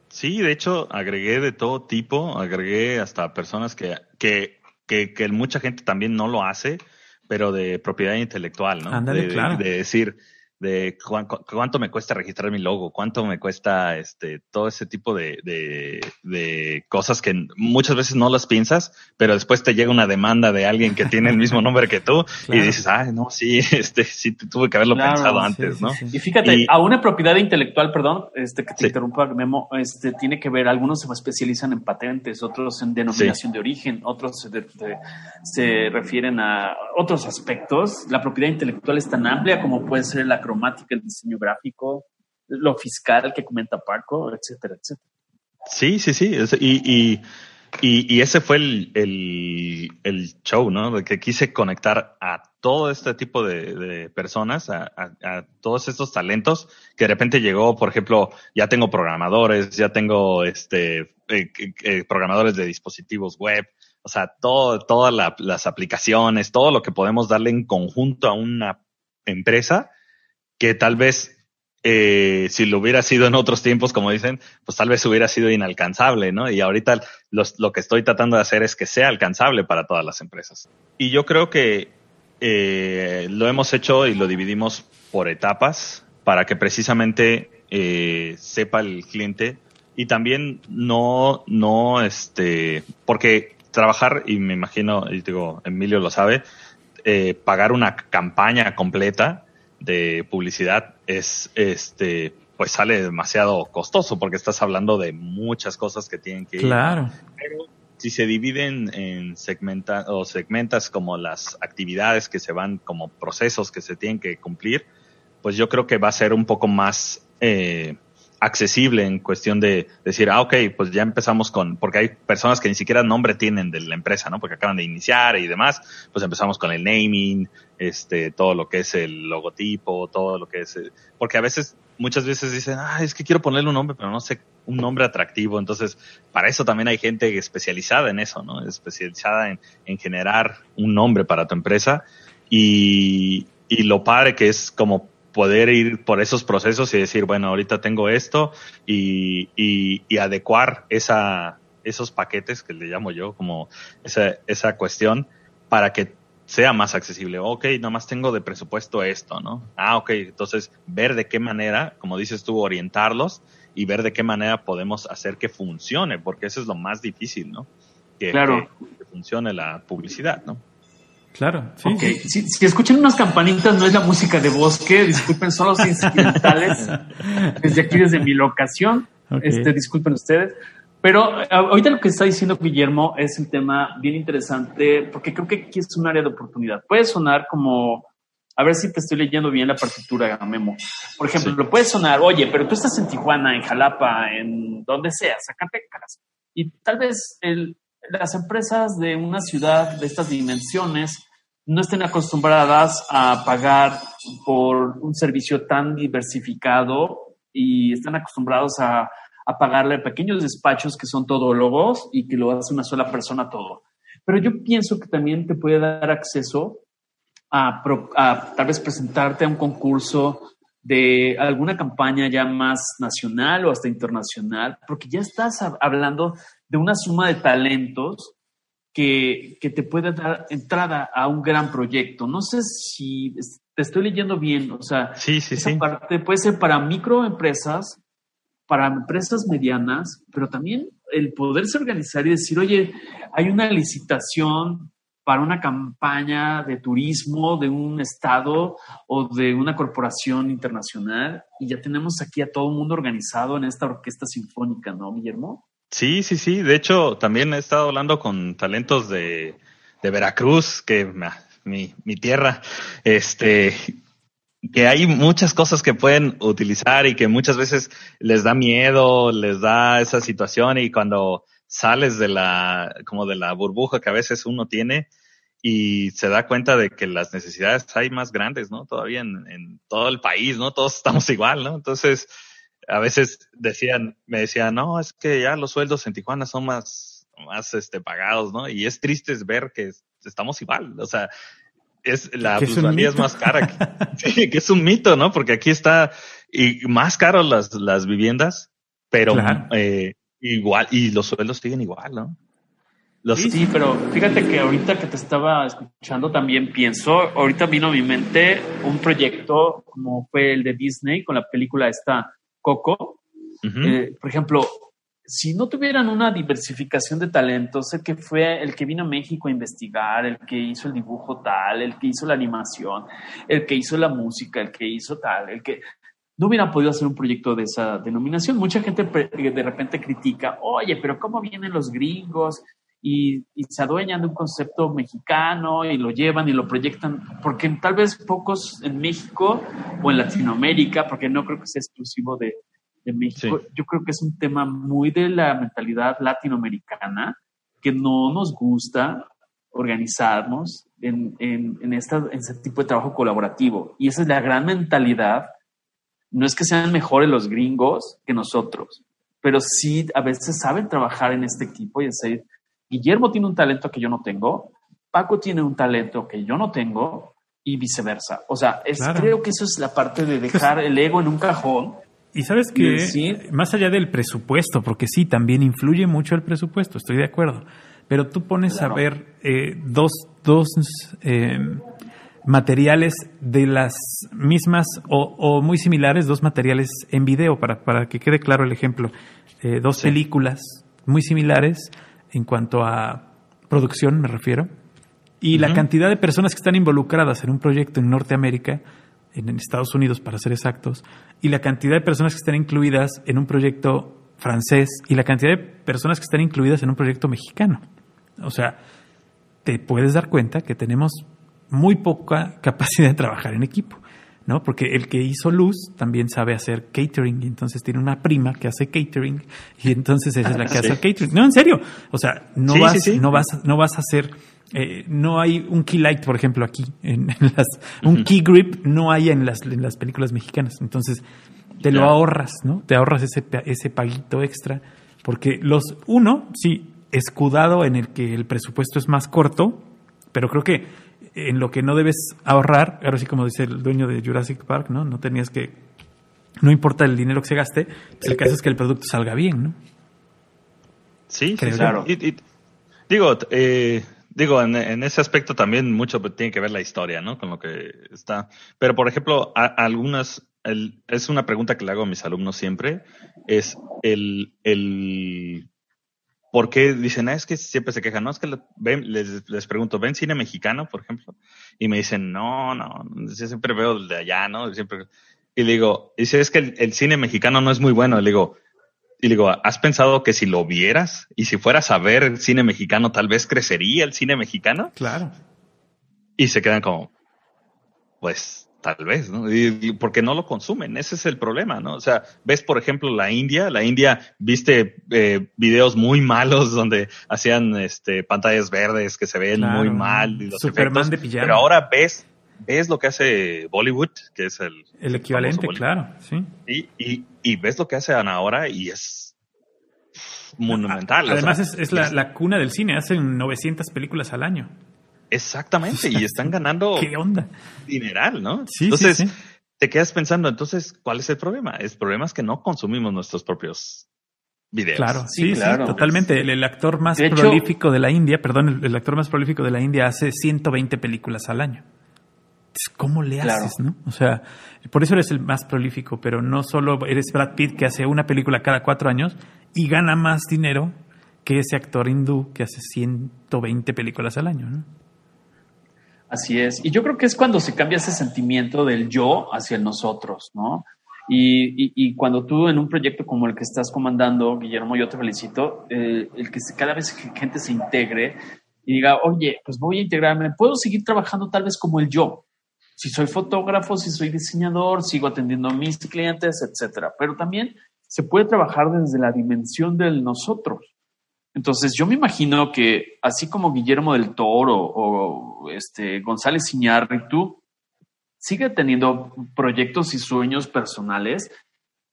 Sí, de hecho, agregué de todo tipo, agregué hasta personas que, que, que, que mucha gente también no lo hace pero de propiedad intelectual, ¿no? Ándale, claro. de, decir, de cuánto me cuesta registrar mi logo, cuánto me cuesta este todo ese tipo de, de, de, cosas que muchas veces no las piensas, pero después te llega una demanda de alguien que tiene el mismo nombre que tú y dices, ah, no, sí, este, sí tuve que haberlo pensado antes, ¿no? Y fíjate, a una propiedad intelectual, perdón, este que te interrumpa, Memo, este tiene que ver, algunos se especializan en patentes, otros en denominación de origen, otros se, se refieren a otros aspectos. La propiedad intelectual es tan amplia como puede ser la cromática, el diseño gráfico, lo fiscal que comenta Paco, etcétera, etcétera. Sí, sí, sí. Y, y, y, ese fue el, el, show, ¿no? De que quise conectar a todo este tipo de, personas, a, a, todos estos talentos, que de repente llegó, por ejemplo, ya tengo programadores, ya tengo este eh, eh, programadores de dispositivos web, o sea, todo, todas las aplicaciones, todo lo que podemos darle en conjunto a una empresa que tal vez eh, si lo hubiera sido en otros tiempos, como dicen, pues tal vez hubiera sido inalcanzable, ¿no? Y ahorita lo que estoy tratando de hacer es que sea alcanzable para todas las empresas. Y yo creo que eh, lo hemos hecho y lo dividimos por etapas para que precisamente eh, sepa el cliente y también no, no, este, porque trabajar, y me imagino, y digo, Emilio lo sabe, eh, pagar una campaña completa de publicidad es, este, pues sale demasiado costoso porque estás hablando de muchas cosas que tienen que ir. Claro. Pero si se dividen en segmenta o segmentas como las actividades que se van como procesos que se tienen que cumplir, pues yo creo que va a ser un poco más eh, accesible en cuestión de decir, ah, ok, pues ya empezamos con, porque hay personas que ni siquiera nombre tienen de la empresa, ¿no? Porque acaban de iniciar y demás, pues empezamos con el naming, este, todo lo que es el logotipo, todo lo que es, porque a veces, muchas veces dicen, ah, es que quiero ponerle un nombre, pero no sé, un nombre atractivo. Entonces, para eso también hay gente especializada en eso, ¿no? Especializada en, en generar un nombre para tu empresa y, y lo padre que es como poder ir por esos procesos y decir, bueno, ahorita tengo esto y, y, adecuar esa, esos paquetes que le llamo yo, como esa, esa cuestión, para que sea más accesible. Ok, nomás tengo de presupuesto esto, ¿no? Ah, ok, entonces ver de qué manera, como dices tú, orientarlos y ver de qué manera podemos hacer que funcione, porque eso es lo más difícil, ¿no? Que, claro. que funcione la publicidad, ¿no? Claro, sí. Si, escuchan unas campanitas, no es la música de bosque, disculpen, son los incidentales desde aquí, desde mi locación. Este, disculpen ustedes. Pero ahorita lo que está diciendo Guillermo es un tema bien interesante, porque creo que aquí es un área de oportunidad. Puede sonar como, a ver si te estoy leyendo bien la partitura, Memo. Por ejemplo, puede sonar, oye, pero tú estás en Tijuana, en Jalapa, en donde sea, Zacatecas, y tal vez el, las empresas de una ciudad de estas dimensiones no estén acostumbradas a pagar por un servicio tan diversificado y están acostumbrados a, pagarle pequeños despachos que son todólogos y que lo hace una sola persona todo. Pero yo pienso que también te puede dar acceso a, a tal vez presentarte a un concurso de alguna campaña ya más nacional o hasta internacional, porque ya estás hablando de una suma de talentos que, te puede dar entrada a un gran proyecto. No sé si te estoy leyendo bien, o sea, sí, sí, esa parte puede ser para microempresas, para empresas medianas, pero también el poderse organizar y decir, oye, hay una licitación para una campaña de turismo de un estado o de una corporación internacional y ya tenemos aquí a todo el mundo organizado en esta orquesta sinfónica, ¿no, Guillermo? Sí, sí, sí. De hecho, también he estado hablando con talentos de, de Veracruz, que mi, mi tierra, este, que hay muchas cosas que pueden utilizar y que muchas veces les da miedo, les da esa situación y cuando sales de la, como de la burbuja que a veces uno tiene y se da cuenta de que las necesidades hay más grandes, ¿no? Todavía en, en todo el país, ¿no? Todos estamos igual, ¿no? Entonces, a veces decían, me decían, no, es que ya los sueldos en Tijuana son más, más este, pagados, ¿no? Y es triste ver que estamos igual, o sea, es la plusvalía es, más cara. Que, sí, que es un mito, ¿no? Porque aquí está y más caro las, las viviendas, pero eh, igual, y los sueldos siguen igual, ¿no? Sí, sí, pero fíjate que ahorita que te estaba escuchando también pienso, ahorita vino a mi mente un proyecto como fue el de Disney con la película esta Coco, eh, por ejemplo, si no tuvieran una diversificación de talentos, el que fue el que vino a México a investigar, el que hizo el dibujo tal, el que hizo la animación, el que hizo la música, el que hizo tal, el que no hubieran podido hacer un proyecto de esa denominación. Mucha gente de repente critica, oye, pero ¿cómo vienen los gringos? Y, y, se adueñan de un concepto mexicano y lo llevan y lo proyectan, porque tal vez pocos en México o en Latinoamérica, porque no creo que sea exclusivo de, de México, yo creo que es un tema muy de la mentalidad latinoamericana, que no nos gusta organizarnos en, en, en, esta, en este tipo de trabajo colaborativo. Y esa es la gran mentalidad. No es que sean mejores los gringos que nosotros, pero sí a veces saben trabajar en este equipo y decir, Guillermo tiene un talento que yo no tengo, Paco tiene un talento que yo no tengo, y viceversa. O sea, es, creo que eso es la parte de dejar el ego en un cajón. Y sabes que, más allá del presupuesto, porque sí, también influye mucho el presupuesto, estoy de acuerdo, pero tú pones a ver eh, dos, dos eh, materiales de las mismas o, muy similares, dos materiales en video, para, para que quede claro el ejemplo. Eh, dos películas muy similares en cuanto a producción, me refiero, y la cantidad de personas que están involucradas en un proyecto en Norteamérica, en, Estados Unidos para ser exactos, y la cantidad de personas que están incluidas en un proyecto francés y la cantidad de personas que están incluidas en un proyecto mexicano. O sea, te puedes dar cuenta que tenemos muy poca capacidad de trabajar en equipo. ¿No? Porque el que hizo Luz también sabe hacer catering y entonces tiene una prima que hace catering y entonces esa es la que hace catering. No, en serio. O sea, no vas, no vas, no vas a hacer, eh, no hay un key light, por ejemplo, aquí en, las, un key grip no hay en las, en las películas mexicanas. Entonces, te lo ahorras, ¿no? Te ahorras ese, ese paguito extra porque los, uno, sí, escudado en el que el presupuesto es más corto, pero creo que en lo que no debes ahorrar, ahora sí como dice el dueño de Jurassic Park, ¿no? No tenías que, no importa el dinero que se gaste, pues el caso es que el producto salga bien, ¿no? Sí, claro. digo, eh, digo, en, ese aspecto también mucho tiene que ver la historia, ¿no? Con lo que está. Pero, por ejemplo, algunas, es una pregunta que le hago a mis alumnos siempre, es el, el ¿Por qué dicen, ah, es que siempre se quejan? No, es que les, les, pregunto, ¿ven cine mexicano, por ejemplo? Y me dicen, no, no, yo siempre veo el de allá, ¿no? Siempre, y le digo, dice, es que el, cine mexicano no es muy bueno. Le digo, y le digo, ¿has pensado que si lo vieras y si fueras a ver el cine mexicano, tal vez crecería el cine mexicano? Claro. Y se quedan como, pues, Tal vez, ¿no? Y, porque no lo consumen, ese es el problema, ¿no? O sea, ves, por ejemplo, la India, la India, viste eh, videos muy malos donde hacían este, pantallas verdes que se ven muy mal. Y los Superman de Pero ahora ves, ves lo que hace Bollywood, que es el... El equivalente, claro, sí. Y, y, y, ves lo que hacen ahora y es monumental. Además es, la, la cuna del cine, hacen 900 películas al año. Exactamente, y están ganando ¿Qué onda? dineral, ¿no? Sí, entonces, te quedas pensando, entonces, ¿cuál es el problema? El problema es que no consumimos nuestros propios videos. Claro, sí, sí, totalmente. El, actor más prolífico de la India, perdón, el, actor más prolífico de la India hace 120 películas al año. ¿Cómo le haces, no? O sea, por eso eres el más prolífico, pero no solo eres Brad Pitt que hace una película cada cuatro años y gana más dinero que ese actor hindú que hace 120 películas al año, ¿no? Así es. Y yo creo que es cuando se cambia ese sentimiento del yo hacia el nosotros, ¿no? Y, cuando tú en un proyecto como el que estás comandando, Guillermo, yo te felicito, eh, el que cada vez que gente se integre y diga, oye, pues voy a integrarme, puedo seguir trabajando tal vez como el yo. Si soy fotógrafo, si soy diseñador, sigo atendiendo a mis clientes, etcétera. Pero también se puede trabajar desde la dimensión del nosotros. Entonces, yo me imagino que así como Guillermo del Toro o este González Iñárritu sigue teniendo proyectos y sueños personales,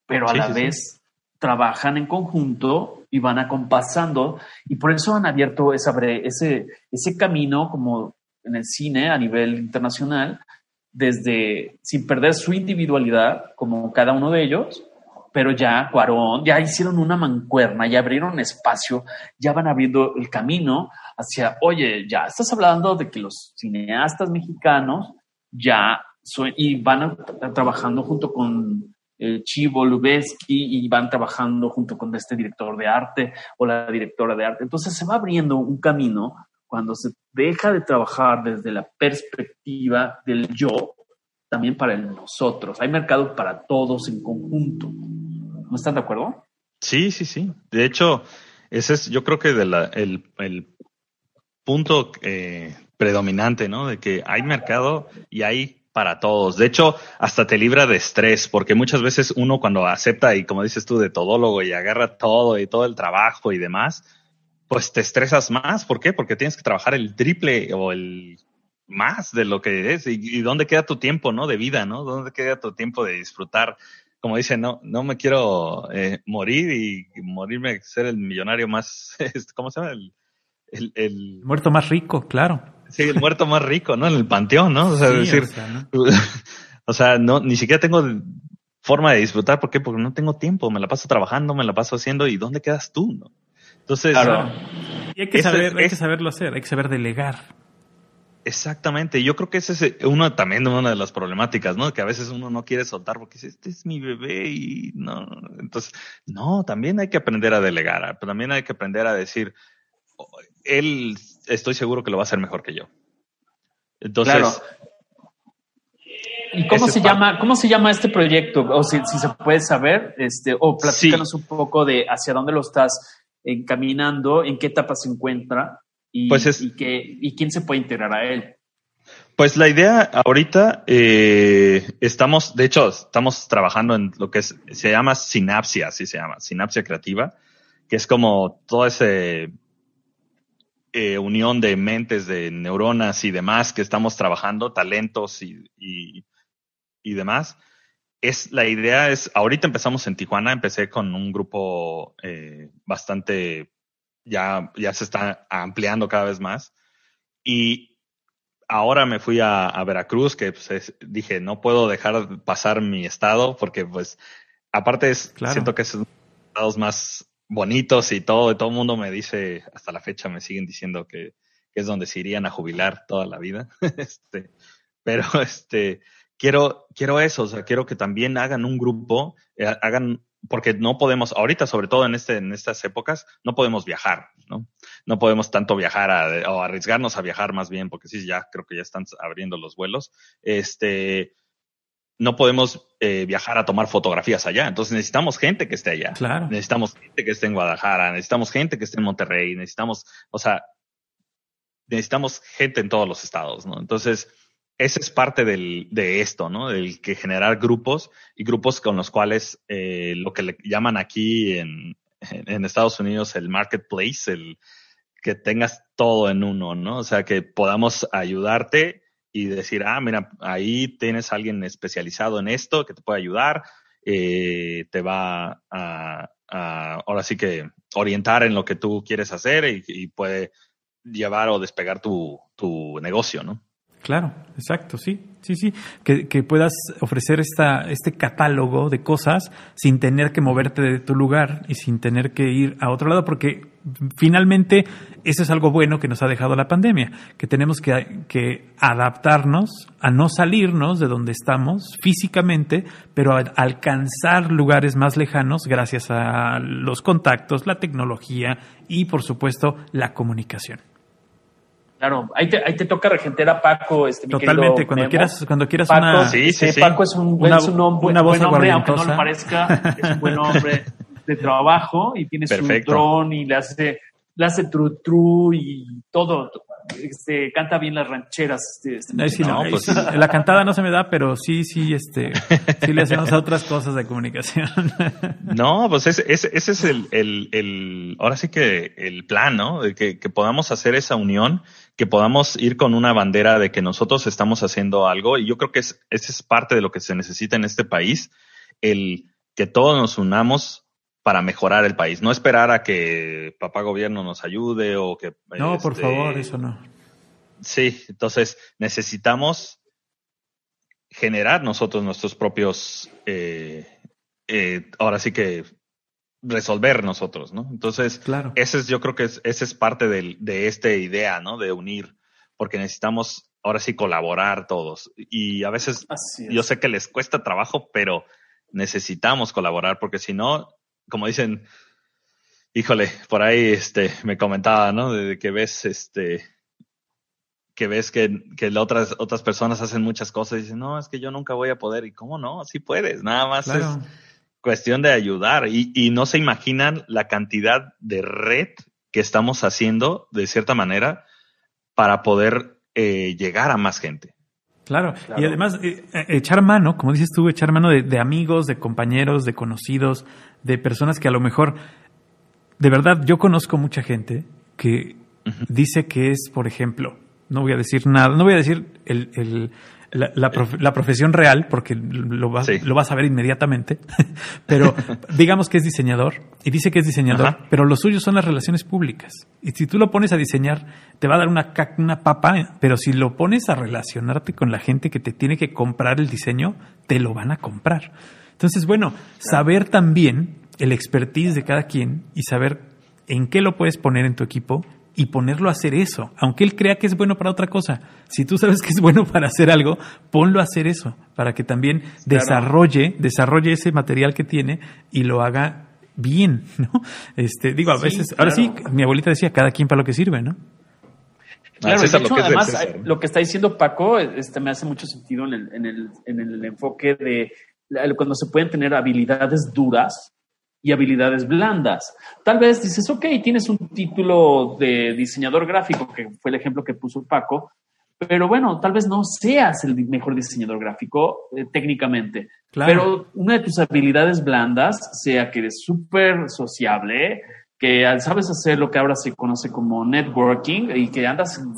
pero a la vez trabajan en conjunto y van acompasando y por eso han abierto esa, ese, ese camino como en el cine a nivel internacional, desde sin perder su individualidad como cada uno de ellos, pero ya Cuarón, ya hicieron una mancuerna, ya abrieron espacio, ya van abriendo el camino hacia, oye, ya estás hablando de que los cineastas mexicanos ya y van trabajando junto con eh, Chivo Lubeski y van trabajando junto con este director de arte o la directora de arte. Entonces se va abriendo un camino cuando se deja de trabajar desde la perspectiva del yo, también para el nosotros. Hay mercado para todos en conjunto. ¿No están de acuerdo? Sí, sí, sí. De hecho, ese es, yo creo que el, el punto eh, predominante, ¿no? De que hay mercado y hay para todos. De hecho, hasta te libra de estrés, porque muchas veces uno cuando acepta y como dices tú, de todólogo y agarra todo y todo el trabajo y demás, pues te estresas más. ¿Por qué? Porque tienes que trabajar el triple o el más de lo que es. ¿Y, y dónde queda tu tiempo, no? De vida, ¿no? ¿Dónde queda tu tiempo de disfrutar como dice, no, no me quiero eh, morir y, morirme ser el millonario más, este, ¿cómo se llama? El, el, muerto más rico, claro. Sí, el muerto más rico, ¿no? En el panteón, ¿no? O sea, decir, o sea, ¿no? ni siquiera tengo forma de disfrutar. ¿Por qué? Porque no tengo tiempo. Me la paso trabajando, me la paso haciendo. ¿Y dónde quedas tú, no? Entonces, claro. y hay que saber, hay que saberlo hacer, hay que saber delegar. Exactamente, yo creo que ese es uno también una de las problemáticas, ¿no? Que a veces uno no quiere soltar porque dice, este es mi bebé y no. Entonces, no, también hay que aprender a delegar, pero también hay que aprender a decir, él estoy seguro que lo va a hacer mejor que yo. Entonces. ¿Y cómo se llama, cómo se llama este proyecto? O si, se puede saber, este, o platícanos un poco de hacia dónde lo estás encaminando, en qué etapa se encuentra y, pues y, y quién se puede integrar a él. Pues la idea ahorita eh, estamos, de hecho, estamos trabajando en lo que es, se llama sinapsia, así se llama, sinapsia creativa, que es como todo ese eh, unión de mentes, de neuronas y demás que estamos trabajando, talentos y, y, demás. Es, la idea es, ahorita empezamos en Tijuana, empecé con un grupo eh, bastante ya, ya se está ampliando cada vez más. Y ahora me fui a, Veracruz, que pues, dije, no puedo dejar pasar mi estado, porque pues, aparte es, siento que es uno de los estados más bonitos y todo, y todo el mundo me dice, hasta la fecha me siguen diciendo que, es donde se irían a jubilar toda la vida. este, pero este, quiero, quiero eso, o sea, quiero que también hagan un grupo, eh, hagan porque no podemos, ahorita sobre todo en, este, en estas épocas, no podemos viajar, ¿no? No podemos tanto viajar a, o arriesgarnos a viajar más bien, porque sí, ya creo que ya están abriendo los vuelos. Este, no podemos eh, viajar a tomar fotografías allá. Entonces necesitamos gente que esté allá. Claro. Necesitamos gente que esté en Guadalajara, necesitamos gente que esté en Monterrey, necesitamos, o sea, necesitamos gente en todos los estados, ¿no? Entonces, esa es parte del, de esto, ¿no? Del que generar grupos y grupos con los cuales eh, lo que le llaman aquí en, Estados Unidos el marketplace, el que tengas todo en uno, ¿no? O sea, que podamos ayudarte y decir, ah, mira, ahí tienes a alguien especializado en esto que te puede ayudar, eh, te va a, a, ahora sí que orientar en lo que tú quieres hacer y, y puede llevar o despegar tu, tu negocio, ¿no? Claro, exacto, sí, sí, sí. Que, que, puedas ofrecer esta, este catálogo de cosas sin tener que moverte de tu lugar y sin tener que ir a otro lado, porque finalmente eso es algo bueno que nos ha dejado la pandemia, que tenemos que, que adaptarnos a no salirnos de donde estamos físicamente, pero a alcanzar lugares más lejanos gracias a los contactos, la tecnología y, por supuesto, la comunicación. Claro, ahí te, ahí te toca regentera Paco. Este, Totalmente, cuando quieras, cuando quieras Paco, una... Sí, sí, sí. Paco es un, una, es un hombre, una voz buen hombre, aunque no lo parezca, es un buen hombre de trabajo y tiene su dron y le hace, le hace tru tru y todo. Este, canta bien las rancheras. Este, este sí, no, pues, La cantada no se me da, pero sí, sí, este, sí le hacemos a otras cosas de comunicación. No, pues ese, ese, ese es el, el, el, ahora sí que el plan, ¿no? De que, que podamos hacer esa unión que podamos ir con una bandera de que nosotros estamos haciendo algo y yo creo que es, esa es parte de lo que se necesita en este país, el que todos nos unamos para mejorar el país, no esperar a que papá gobierno nos ayude o que... No, por este, favor, eso no. Sí, entonces necesitamos generar nosotros nuestros propios, eh, eh, ahora sí que resolver nosotros, ¿no? Entonces, claro. ese es, yo creo que es, ese es parte del, de esta idea, ¿no? De unir, porque necesitamos ahora sí colaborar todos. Y a veces yo sé que les cuesta trabajo, pero necesitamos colaborar, porque si no, como dicen, híjole, por ahí este me comentaba, ¿no? De que ves este que ves que, que otras, otras personas hacen muchas cosas y dicen, no, es que yo nunca voy a poder. ¿Y cómo no? Sí puedes, nada más es cuestión de ayudar y, y, no se imaginan la cantidad de red que estamos haciendo de cierta manera para poder eh, llegar a más gente. Claro, y además eh, eh, echar mano, como dices tú, echar mano de, de, amigos, de compañeros, de conocidos, de personas que a lo mejor, de verdad, yo conozco mucha gente que dice que es, por ejemplo, no voy a decir nada, no voy a decir el, el, la, la, la profesión real, porque lo, va, lo vas a ver inmediatamente, pero digamos que es diseñador y dice que es diseñador, Ajá. pero lo suyo son las relaciones públicas. Y si tú lo pones a diseñar, te va a dar una, una papa, pero si lo pones a relacionarte con la gente que te tiene que comprar el diseño, te lo van a comprar. Entonces, bueno, saber también el expertise de cada quien y saber en qué lo puedes poner en tu equipo y ponerlo a hacer eso, aunque él crea que es bueno para otra cosa. Si tú sabes que es bueno para hacer algo, ponlo a hacer eso, para que también claro. desarrolle, desarrolle ese material que tiene y lo haga bien, ¿no? Este, digo, a veces, claro. ahora sí, mi abuelita decía, cada quien para lo que sirve, ¿no? Claro, de hecho, lo que además, César, lo que está diciendo Paco este, me hace mucho sentido en el, en el, en el enfoque de cuando se pueden tener habilidades duras y habilidades blandas. Tal vez dices, ok, tienes un título de diseñador gráfico, que fue el ejemplo que puso Paco, pero bueno, tal vez no seas el mejor diseñador gráfico eh, técnicamente, claro. pero una de tus habilidades blandas sea que eres súper sociable, que sabes hacer lo que ahora se conoce como networking y que andas en,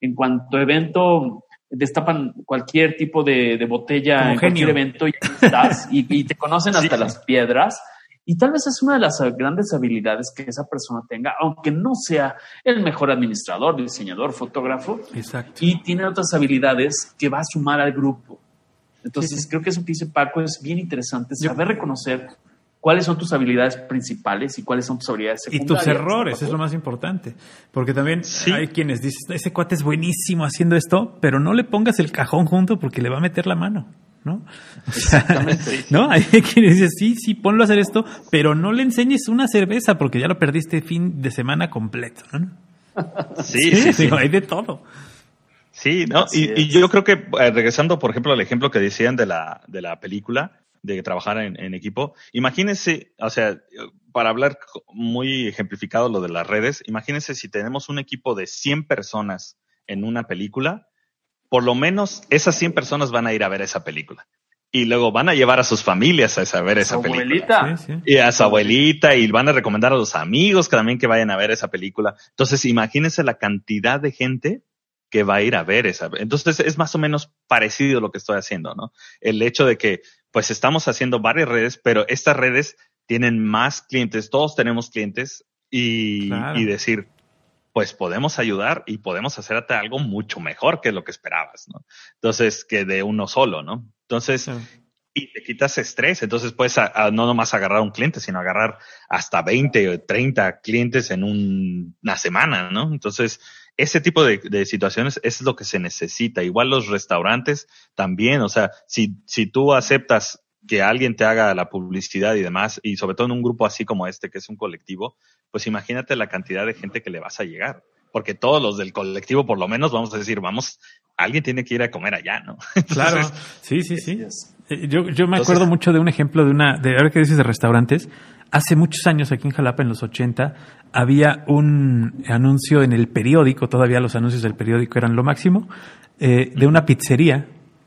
en cuanto evento destapan cualquier tipo de, de botella Como en genio. cualquier evento y estás y, y, te conocen hasta sí. las piedras. Y tal vez es una de las grandes habilidades que esa persona tenga, aunque no sea el mejor administrador, diseñador, fotógrafo. Exacto. Y tiene otras habilidades que va a sumar al grupo. Entonces, sí, sí. creo que eso que dice Paco es bien interesante, saber Yo, reconocer cuáles son tus habilidades principales y cuáles son tus habilidades secundarias. Y tus errores, es lo más importante. Porque también sí. hay quienes dicen, ese cuate es buenísimo haciendo esto, pero no le pongas el cajón junto porque le va a meter la mano. ¿No? Exactamente. ¿No? Hay quienes dicen, sí, sí, ponlo a hacer esto, pero no le enseñes una cerveza porque ya lo perdiste fin de semana completo, ¿no? Sí, sí, sí. Digo, hay de todo. Sí, ¿no? Y, y, yo creo que, eh, regresando, por ejemplo, al ejemplo que decían de la, de la película, de trabajar en, en, equipo. Imagínense, o sea, para hablar muy ejemplificado lo de las redes, imagínense si tenemos un equipo de 100 personas en una película, por lo menos esas 100 personas van a ir a ver esa película. Y luego van a llevar a sus familias a ver esa su película. Abuelita. Sí, sí. Y a su abuelita y van a recomendar a los amigos que también que vayan a ver esa película. Entonces, imagínense la cantidad de gente que va a ir a ver esa. Entonces, es más o menos parecido a lo que estoy haciendo, ¿no? El hecho de que, pues, estamos haciendo varias redes, pero estas redes tienen más clientes, todos tenemos clientes y, claro. y decir, pues podemos ayudar y podemos hacerte algo mucho mejor que lo que esperabas, ¿no? Entonces, que de uno solo, ¿no? Entonces, sí. y te quitas estrés. Entonces, puedes a, a, no nomás agarrar un cliente, sino agarrar hasta 20 o 30 clientes en un, una semana, ¿no? Entonces, ese tipo de, de, situaciones es lo que se necesita. Igual los restaurantes también, o sea, si, si tú aceptas que alguien te haga la publicidad y demás, y sobre todo en un grupo así como este, que es un colectivo, pues imagínate la cantidad de gente que le vas a llegar. Porque todos los del colectivo, por lo menos, vamos a decir, vamos, alguien tiene que ir a comer allá, ¿no? Entonces, claro, sí, sí, sí. Yo, yo me acuerdo Entonces, mucho de un ejemplo de una, de ahora que dices de restaurantes, hace muchos años aquí en Jalapa, en los 80, había un anuncio en el periódico, todavía los anuncios del periódico eran lo máximo, eh, de una pizzería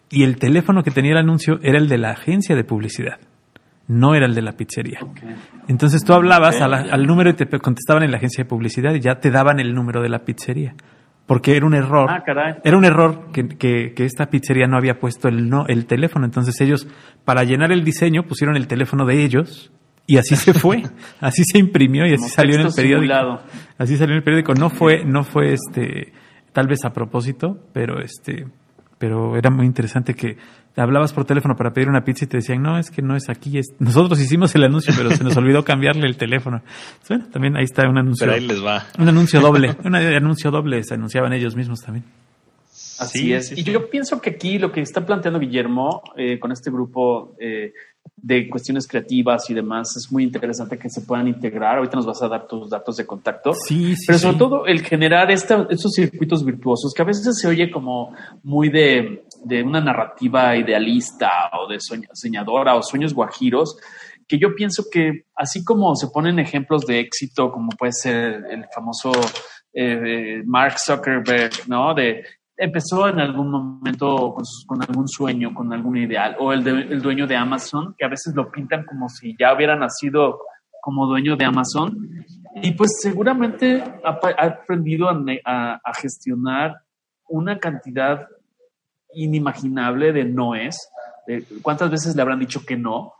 y el teléfono que tenía el anuncio era el de la agencia de publicidad, no era el de la pizzería. Okay. Entonces tú hablabas okay. la, al número y te contestaban en la agencia de publicidad y ya te daban el número de la pizzería. Porque era un error. Ah, era un error que, que, que, esta pizzería no había puesto el, no, el teléfono. Entonces ellos, para llenar el diseño, pusieron el teléfono de ellos y así se fue, así se imprimió y así salió en el periódico. Simulado. Así salió en el periódico. No fue, no fue este, tal vez a propósito, pero este, pero era muy interesante que hablabas por teléfono para pedir una pizza y te decían, no, es que no es aquí. Es... Nosotros hicimos el anuncio, pero se nos olvidó cambiarle el teléfono. Bueno, también ahí está un anuncio. Pero ahí les va. Un anuncio doble. un anuncio doble se anunciaban ellos mismos también. Así sí, es. Sí, y sí. yo pienso que aquí lo que está planteando Guillermo eh, con este grupo eh, de cuestiones creativas y demás es muy interesante que se puedan integrar. Ahorita nos vas a dar tus datos de contacto. Sí, sí. Pero sobre todo el generar esta, estos circuitos virtuosos que a veces se oye como muy de, de una narrativa idealista o de soñadora o sueños guajiros que yo pienso que así como se ponen ejemplos de éxito, como puede ser el famoso eh, Mark Zuckerberg, ¿no? De empezó en algún momento con, con, algún sueño, con algún ideal, o el, de, el dueño de Amazon, que a veces lo pintan como si ya hubiera nacido como dueño de Amazon, y pues seguramente ha, ha aprendido a, a, a, gestionar una cantidad inimaginable de no es. ¿Cuántas veces le habrán dicho que no?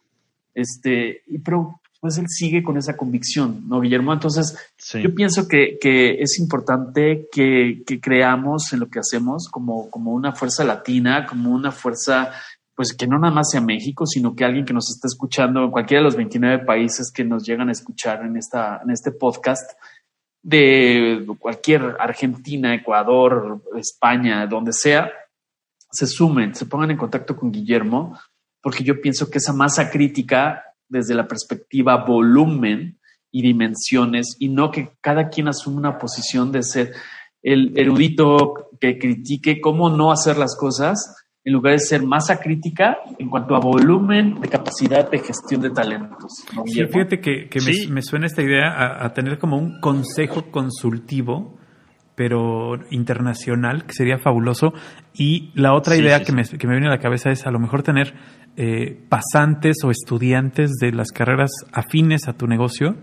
Este, y pero pues él sigue con esa convicción, ¿no, Guillermo? Entonces, yo pienso que, es importante que, creamos en lo que hacemos como, como una fuerza latina, como una fuerza, pues que no nada más sea México, sino que alguien que nos está escuchando en cualquiera de los 29 países que nos llegan a escuchar en, esta, en este podcast, de cualquier Argentina, Ecuador, España, donde sea, se sumen, se pongan en contacto con Guillermo, porque yo pienso que esa masa crítica desde la perspectiva volumen y dimensiones y no que cada quien asume una posición de ser el erudito que critique cómo no hacer las cosas en lugar de ser masa crítica en cuanto a volumen de capacidad de gestión de talentos. fíjate que, me, suena esta idea a, tener como un consejo consultivo, pero internacional, que sería fabuloso. Y la otra idea que, me, que me viene a la cabeza es a lo mejor tener eh, pasantes o estudiantes de las carreras afines a tu negocio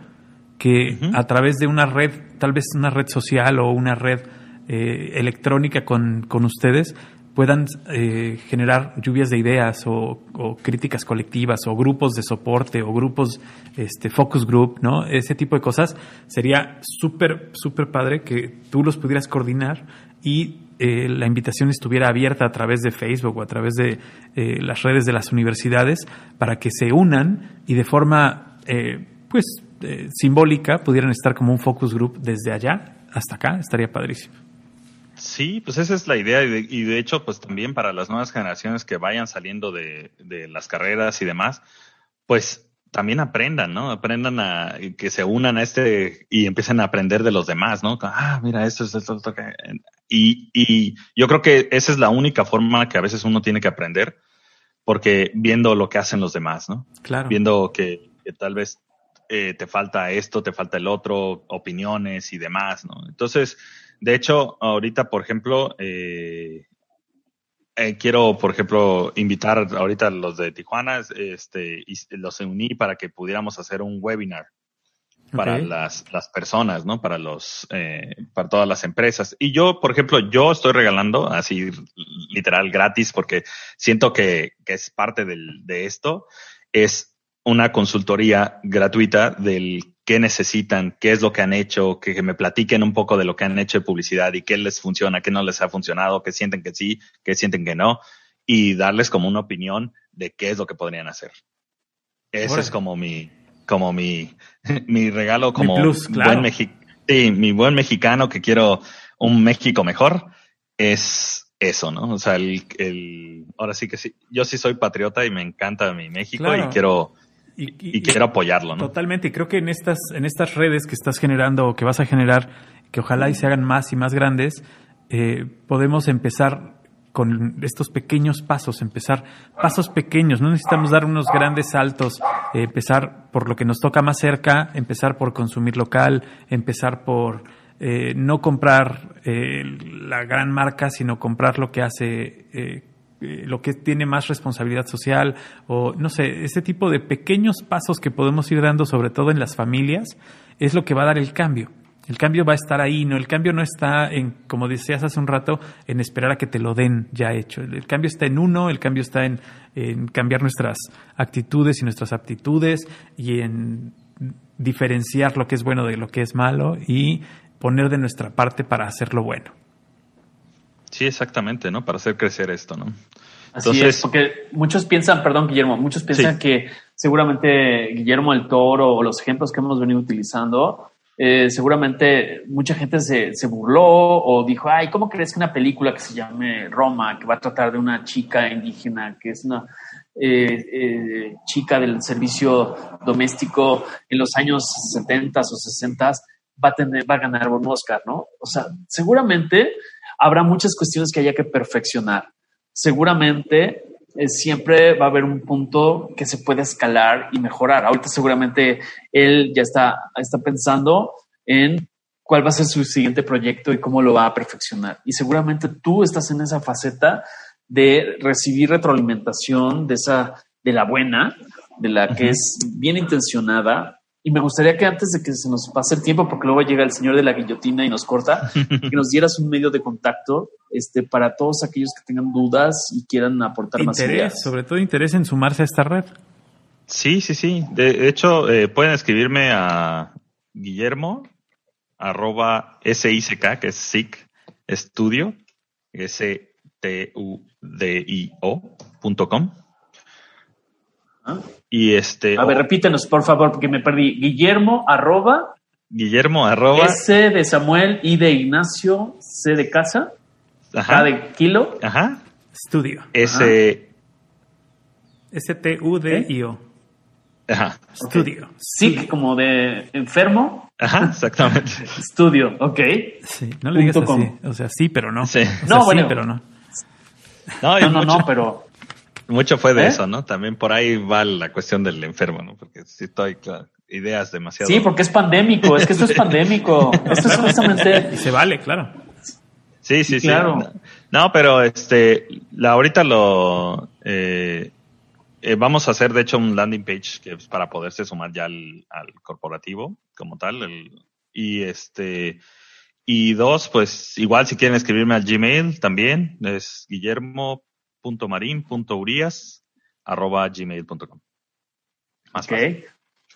que a través de una red, tal vez una red social o una red eh, electrónica con, con, ustedes, puedan eh, generar lluvias de ideas o, críticas colectivas o grupos de soporte o grupos, este, focus group, ¿no? Ese tipo de cosas. Sería súper, súper padre que tú los pudieras coordinar y eh, la invitación estuviera abierta a través de Facebook o a través de eh, las redes de las universidades para que se unan y de forma eh, pues simbólica pudieran estar como un focus group desde allá hasta acá, estaría padrísimo. Sí, pues esa es la idea y de, hecho pues también para las nuevas generaciones que vayan saliendo de, de las carreras y demás, pues también aprendan, ¿no? Aprendan a que se unan a este y empiecen a aprender de los demás, ¿no? Ah, mira, esto es esto, esto y, y yo creo que esa es la única forma que a veces uno tiene que aprender, porque viendo lo que hacen los demás, ¿no? Claro. Viendo que, tal vez eh, te falta esto, te falta el otro, opiniones y demás, ¿no? Entonces, de hecho, ahorita, por ejemplo, eh, eh, quiero, por ejemplo, invitar ahorita a los de Tijuana, este, y los uní para que pudiéramos hacer un webinar para las, las personas, ¿no? Para los, eh, para todas las empresas. Y yo, por ejemplo, yo estoy regalando así literal gratis porque siento que, que es parte del, de esto. Es una consultoría gratuita del qué necesitan, qué es lo que han hecho, que, me platiquen un poco de lo que han hecho de publicidad y qué les funciona, qué no les ha funcionado, qué sienten que sí, qué sienten que no, y darles como una opinión de qué es lo que podrían hacer. Ese es como mi, como mi, mi regalo como buen mi buen mexicano que quiero un México mejor es eso, ¿no? O sea, el, el, ahora sí que sí, yo sí soy patriota y me encanta mi México y quiero y, quiero apoyarlo, ¿no? Totalmente. Y creo que en estas, en estas redes que estás generando o que vas a generar, que ojalá y se hagan más y más grandes, eh, podemos empezar con estos pequeños pasos, empezar pasos pequeños, no necesitamos dar unos grandes saltos, eh, empezar por lo que nos toca más cerca, empezar por consumir local, empezar por eh, no comprar la gran marca, sino comprar lo que hace eh, lo que tiene más responsabilidad social o no sé, ese tipo de pequeños pasos que podemos ir dando, sobre todo en las familias, es lo que va a dar el cambio. El cambio va a estar ahí, no, el cambio no está en, como decías hace un rato, en esperar a que te lo den ya hecho. El, cambio está en uno, el cambio está en, en cambiar nuestras actitudes y nuestras aptitudes y en diferenciar lo que es bueno de lo que es malo y poner de nuestra parte para hacerlo bueno. Sí, exactamente, ¿no? Para hacer crecer esto, ¿no? Así es, porque muchos piensan, perdón, Guillermo, muchos piensan que seguramente Guillermo el Toro o los ejemplos que hemos venido utilizando, eh, seguramente mucha gente se, se, burló o dijo, ay, ¿cómo crees que una película que se llame Roma, que va a tratar de una chica indígena, que es una eh, eh, chica del servicio doméstico en los años 70 o 60 va a tener, va a ganar un Oscar, ¿no? O sea, seguramente habrá muchas cuestiones que haya que perfeccionar. Seguramente eh, siempre va a haber un punto que se puede escalar y mejorar. Ahorita seguramente él ya está, está pensando en cuál va a ser su siguiente proyecto y cómo lo va a perfeccionar. Y seguramente tú estás en esa faceta de recibir retroalimentación de esa, de la buena, de la que es bien intencionada Y me gustaría que antes de que se nos pase el tiempo, porque luego llega el señor de la guillotina y nos corta, que nos dieras un medio de contacto este, para todos aquellos que tengan dudas y quieran aportar más ideas. Sobre todo interés en sumarse a esta red. Sí, sí, sí. De hecho, eh, pueden escribirme a Guillermo arroba SICK, que es SIC Studio, S-T-U-D-I-O Y este. A ver, repítenos, por favor, porque me perdí. Guillermo arroba. Guillermo arroba. S de Samuel, I de Ignacio, C de casa, Ajá. K de kilo. Ajá. Studio. S. S-T-U-D-I-O. Ajá. Studio. Sí, como de enfermo. Ajá, exactamente. Estudio, ok. Sí, no le digas así. com. O sea, sí, pero no. Sí. O sea, No, sí, bueno. pero no. No, No, no, mucho, no, pero mucho fue de ¿Eh? eso, ¿no? También por ahí va la cuestión del enfermo, ¿no? Porque sí estoy, claro, ideas demasiado. sí, porque es pandémico. Es que esto es pandémico. Esto es Y justamente. se vale, claro. Sí, sí, sí. Claro. No, no, pero este, la, ahorita lo eh, eh, vamos a hacer, de hecho, un landing page que es para poderse sumar ya al, al corporativo como tal. el- y este, y dos, pues igual si quieren escribirme al Gmail también, es arroba gmail.com. Más Ok. fácil.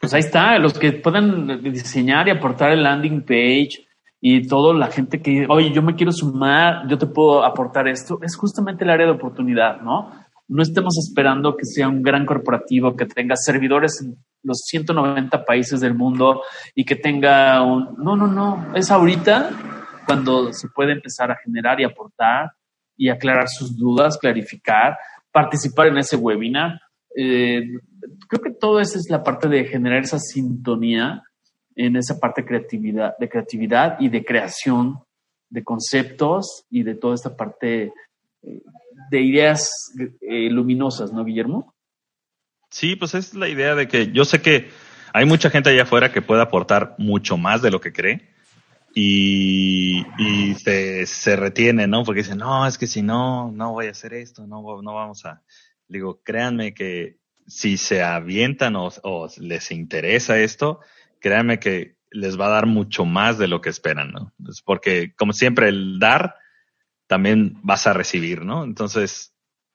Pues ahí está. Los que puedan diseñar y aportar el landing page y toda la gente que, oye, yo me quiero sumar, yo te puedo aportar esto, es justamente el área de oportunidad, ¿no? No estemos esperando que sea un gran corporativo que tenga servidores en los 190 países del mundo y que tenga un... No, no, no. Es ahorita cuando se puede empezar a generar y aportar y aclarar sus dudas, clarificar, participar en ese webinar. Eh, creo que todo eso es la parte de generar esa sintonía en esa parte de creatividad, de creatividad y de creación de conceptos y de toda esta parte eh, de ideas eh, luminosas, ¿no, Guillermo? Sí, pues es la idea de que yo sé que hay mucha gente allá afuera que puede aportar mucho más de lo que cree y, y se, se retiene, ¿no? Porque dicen, no, es que si no, no voy a hacer esto, no, no vamos a... Digo, créanme que si se avientan o, o les interesa esto, créanme que les va a dar mucho más de lo que esperan, ¿no? Es porque, como siempre, el dar también vas a recibir, ¿no? Entonces,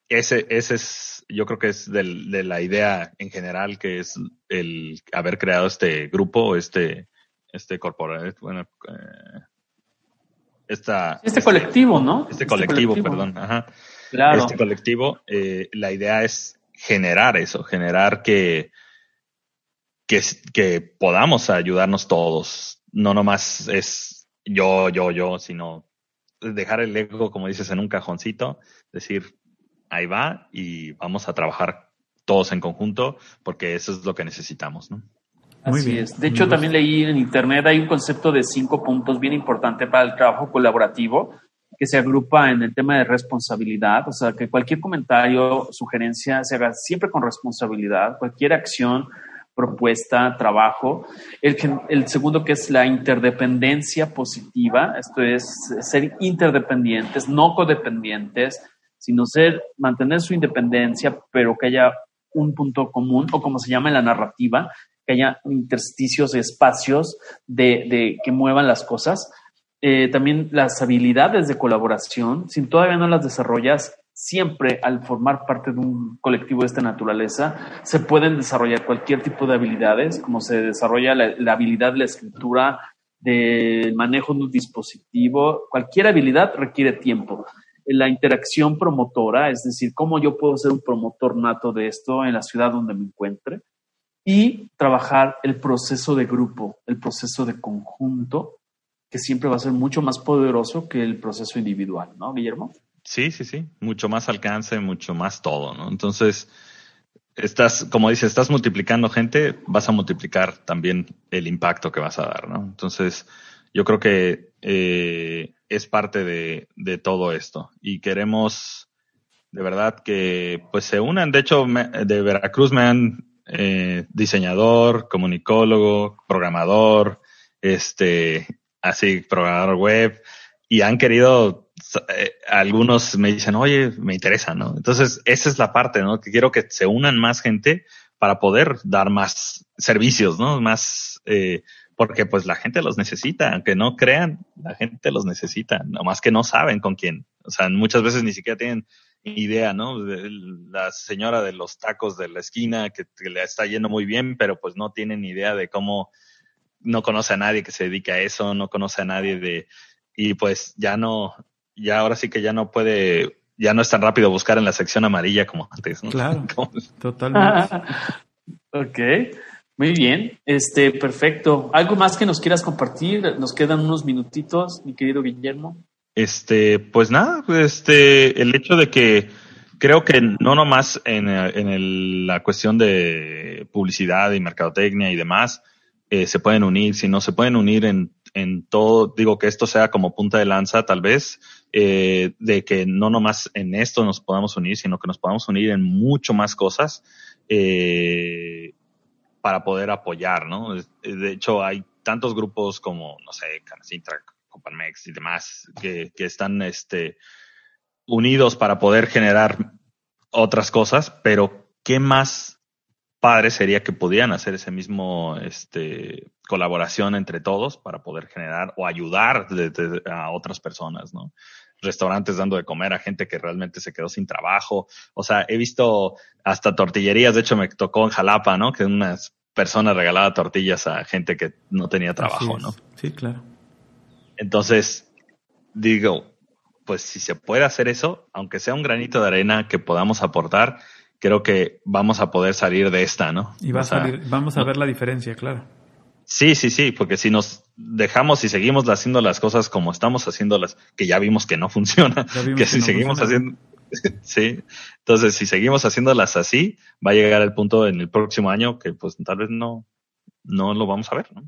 ese, ese es, yo creo que es del, de la idea en general, que es el haber creado este grupo, este, este corporativo, bueno, eh, esta, Este colectivo, ¿no? este colectivo, perdón, ajá, Claro. este colectivo, eh, la idea es generar eso, generar que, que, que podamos ayudarnos todos. No nomás es yo, yo, yo, sino dejar el ego, como dices, en un cajoncito, decir, ahí va y vamos a trabajar todos en conjunto porque eso es lo que necesitamos, ¿no? Muy Así bien. es. De hecho, también leí en internet, hay un concepto de cinco puntos bien importante para el trabajo colaborativo que se agrupa en el tema de responsabilidad, o sea, que cualquier comentario, sugerencia se haga siempre con responsabilidad, cualquier acción, propuesta, trabajo. El, el segundo que es la interdependencia positiva, esto es ser interdependientes, no codependientes, sino ser, mantener su independencia, pero que haya un punto común, o como se llama en la narrativa, que haya intersticios, espacios de, que muevan las cosas. Eh, también las habilidades de colaboración, si todavía no las desarrollas, siempre al formar parte de un colectivo de esta naturaleza, se pueden desarrollar cualquier tipo de habilidades, como se desarrolla la, la habilidad de la escritura, del manejo de un dispositivo, cualquier habilidad requiere tiempo. La interacción promotora, es decir, cómo yo puedo ser un promotor nato de esto en la ciudad donde me encuentre, y trabajar el proceso de grupo, el proceso de conjunto, que siempre va a ser mucho más poderoso que el proceso individual, ¿no, Guillermo? Sí, sí, sí. Mucho más alcance, mucho más todo, ¿no? Entonces, estás, como dices, estás multiplicando gente, vas a multiplicar también el impacto que vas a dar, ¿no? Entonces, yo creo que eh, es parte de, de todo esto. Y queremos, de verdad, que pues se unan. De hecho, me- de Veracruz me han eh, diseñador, comunicólogo, programador, este, así, programador web, y han querido, eh, algunos me dicen, oye, me interesa, ¿no? Entonces, esa es la parte, ¿no? Que quiero que se unan más gente para poder dar más servicios, ¿no? Más, eh, porque pues la gente los necesita, aunque no crean, la gente los necesita, nomás que no saben con quién. O sea, muchas veces ni siquiera tienen idea, ¿no? La señora de los tacos de la esquina que, le está yendo muy bien, pero pues no tienen idea de cómo, no conoce a nadie que se dedique a eso, no conoce a nadie de, y pues ya no, ya ahora sí que ya no puede, ya no es tan rápido buscar en la sección amarilla como antes, ¿no? Claro, totalmente. ok. Muy bien, este, perfecto. ¿Algo más que nos quieras compartir? Nos quedan unos minutitos, mi querido Guillermo. Este, pues nada, este, el hecho de que creo que no nomás en, en la cuestión de publicidad y mercadotecnia y demás eh, se pueden unir, sino se pueden unir en, en todo, digo que esto sea como punta de lanza tal vez, eh, de que no nomás en esto nos podamos unir, sino que nos podamos unir en mucho más cosas eh, para poder apoyar, ¿no? De hecho, hay tantos grupos como, no sé, Canacintra, Coparmex y demás, que, que están este, unidos para poder generar otras cosas, pero ¿qué más padre sería que pudieran hacer ese mismo este, colaboración entre todos para poder generar o ayudar a otras personas, ¿no? Restaurantes dando de comer a gente que realmente se quedó sin trabajo. O sea, he visto hasta tortillerías, de hecho me tocó en Jalapa, ¿no? Que unas personas regalaban tortillas a gente que no tenía trabajo, ¿no? Sí, claro. Entonces, digo, pues si se puede hacer eso, aunque sea un granito de arena que podamos aportar, creo que vamos a poder salir de esta, ¿no? Y va a salir, vamos a ver la diferencia, claro. Sí, sí, sí, porque si nos dejamos y seguimos haciendo las cosas como estamos haciéndolas, que ya vimos que no funciona, que si seguimos haciendo, sí, entonces si seguimos haciéndolas así, va a llegar el punto en el próximo año que pues tal vez no, no lo vamos a ver, ¿no?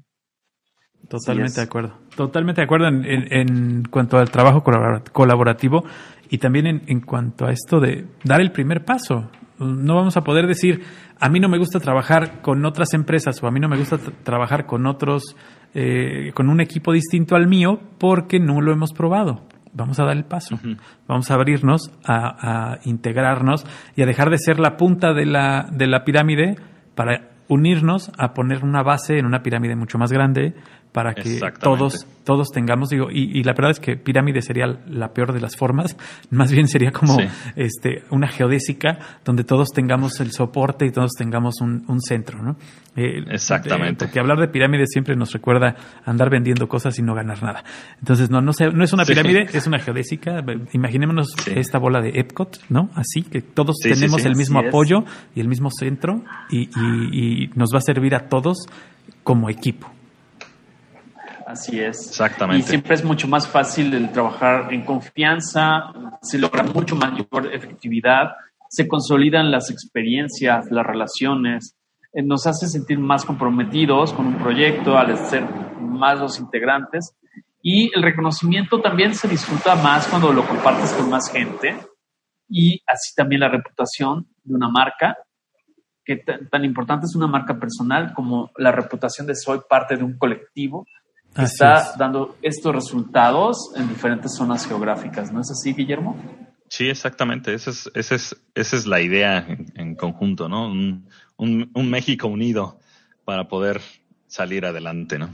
Totalmente de acuerdo. Totalmente de acuerdo en, en, cuanto al trabajo colaborativo y también en, en, cuanto a esto de dar el primer paso. No vamos a poder decir, a mí no me gusta trabajar con otras empresas o a mí no me gusta trabajar con otros, eh, con un equipo distinto al mío porque no lo hemos probado. Vamos a dar el paso. Vamos a abrirnos, a, a, integrarnos y a dejar de ser la punta de la, de la pirámide para unirnos a poner una base en una pirámide mucho más grande para que todos, todos tengamos, digo, y, y, la verdad es que pirámide sería la peor de las formas, más bien sería como este, una geodésica donde todos tengamos el soporte y todos tengamos un, un centro, ¿no? Eh, Exactamente. porque hablar de pirámide siempre nos recuerda andar vendiendo cosas y no ganar nada. Entonces, no, no, no es una pirámide, es una geodésica. Imaginémonos esta bola de Epcot, ¿no? Así, que todos tenemos el mismo apoyo y el mismo centro y, y, y nos va a servir a todos como equipo. Así es. Exactamente. Y siempre es mucho más fácil el trabajar en confianza, se logra mucho mayor efectividad, se consolidan las experiencias, las relaciones, eh, nos hace sentir más comprometidos con un proyecto al ser más los integrantes y el reconocimiento también se disfruta más cuando lo compartes con más gente y así también la reputación de una marca que tan importante es una marca personal como la reputación de soy parte de un colectivo está dando estos resultados en diferentes zonas geográficas. ¿No es así, Guillermo? Sí, exactamente. Esa es, esa es, esa es la idea en, conjunto, ¿no? Un, un, México unido para poder salir adelante, ¿no?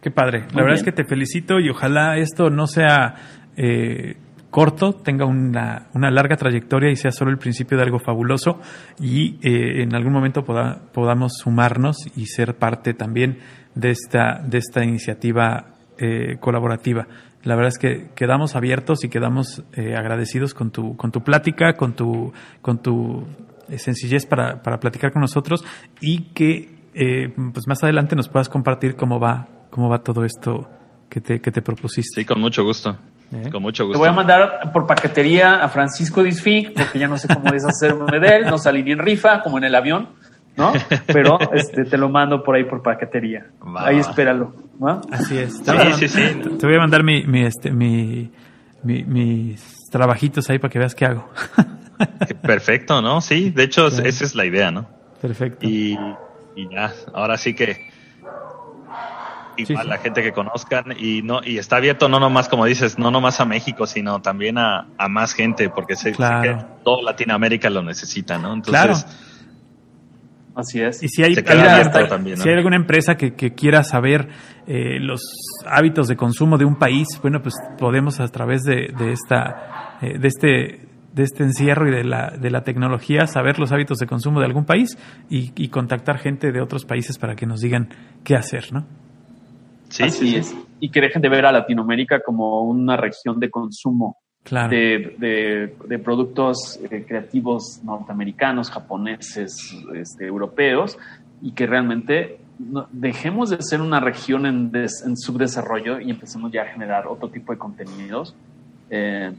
Qué padre. la verdad es que te felicito y ojalá esto no sea eh, corto, tenga una, una, larga trayectoria y sea solo el principio de algo fabuloso y eh, en algún momento podamos sumarnos y ser parte también de esta, de esta iniciativa eh, colaborativa. La verdad es que quedamos abiertos y quedamos eh, agradecidos con tu, con tu plática, con tu, con tu sencillez para, para platicar con nosotros y que pues más adelante nos puedas compartir cómo va, cómo va todo esto que te, que te propusiste. Sí, con mucho gusto. ¿Eh? Con mucho gusto. Te voy a mandar por paquetería a Francisco Disfig, porque ya no sé cómo deshacerme de él. No salí ni en rifa, como en el avión, ¿no? Pero este, te lo mando por ahí por paquetería. Ahí espéralo. ¿no? Así es. Sí, sí, sí. Te voy a mandar mi, mi, este, mi, mi, mis trabajitos ahí para que veas qué hago. Perfecto, ¿no? Sí, de hecho, esa es la idea, ¿no? Perfecto. Y, y ya, ahora sí que igual la gente que conozcan y no y está abierto no nomás como dices no nomás a México sino también a, a más gente porque sé, que toda Latinoamérica lo necesita no entonces Así es. Y si hay, Se queda hay- abierto también, ¿no? si hay alguna empresa que, que quiera saber eh, los hábitos de consumo de un país, bueno, pues podemos a través de, de esta, eh, de este, de este encierro y de la, de la tecnología saber los hábitos de consumo de algún país y, y contactar gente de otros países para que nos digan qué hacer, ¿no? Sí, Así sí, sí. es. Y que dejen de ver a Latinoamérica como una región de consumo Claro. de, de- productos eh, creativos norteamericanos, japoneses, este, europeos, y que realmente dejemos de ser una región en, des- en subdesarrollo y empecemos ya a generar otro tipo de contenidos eh,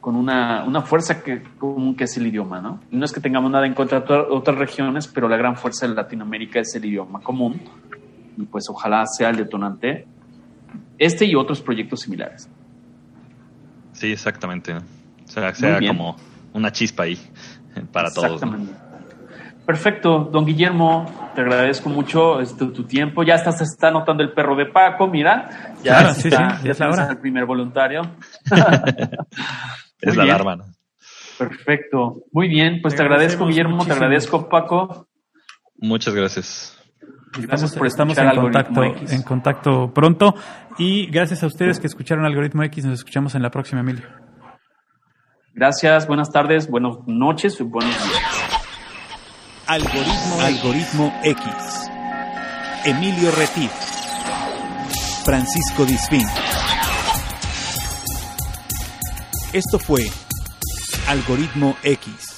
con una, una fuerza que, común que es el idioma, ¿no? No es que tengamos nada en contra de otras regiones, pero la gran fuerza de Latinoamérica es el idioma común y pues ojalá sea el detonante este y otros proyectos similares. Sí, exactamente. O sea, sea como una chispa ahí eh, para todos. Perfecto, don Guillermo, te agradezco mucho este, tu tiempo. Ya está, se está notando el perro de Paco, mira. Ya Claro, está, sí, ya es la hora. al primer voluntario. Es la alarma. ¿no? Perfecto. Muy bien, pues Te te, agradezco, Guillermo, muchísimo. te agradezco, Paco. Muchas gracias. Gracias Estamos, por estamos escuchar en Algoritmo contacto, X. en contacto pronto y gracias a ustedes que escucharon Algoritmo X, nos escuchamos en la próxima, Emilio. Gracias, buenas tardes, buenas noches y buenos días. Algoritmo, Algoritmo X. Emilio Retif. Francisco Disfín. Esto fue Algoritmo X.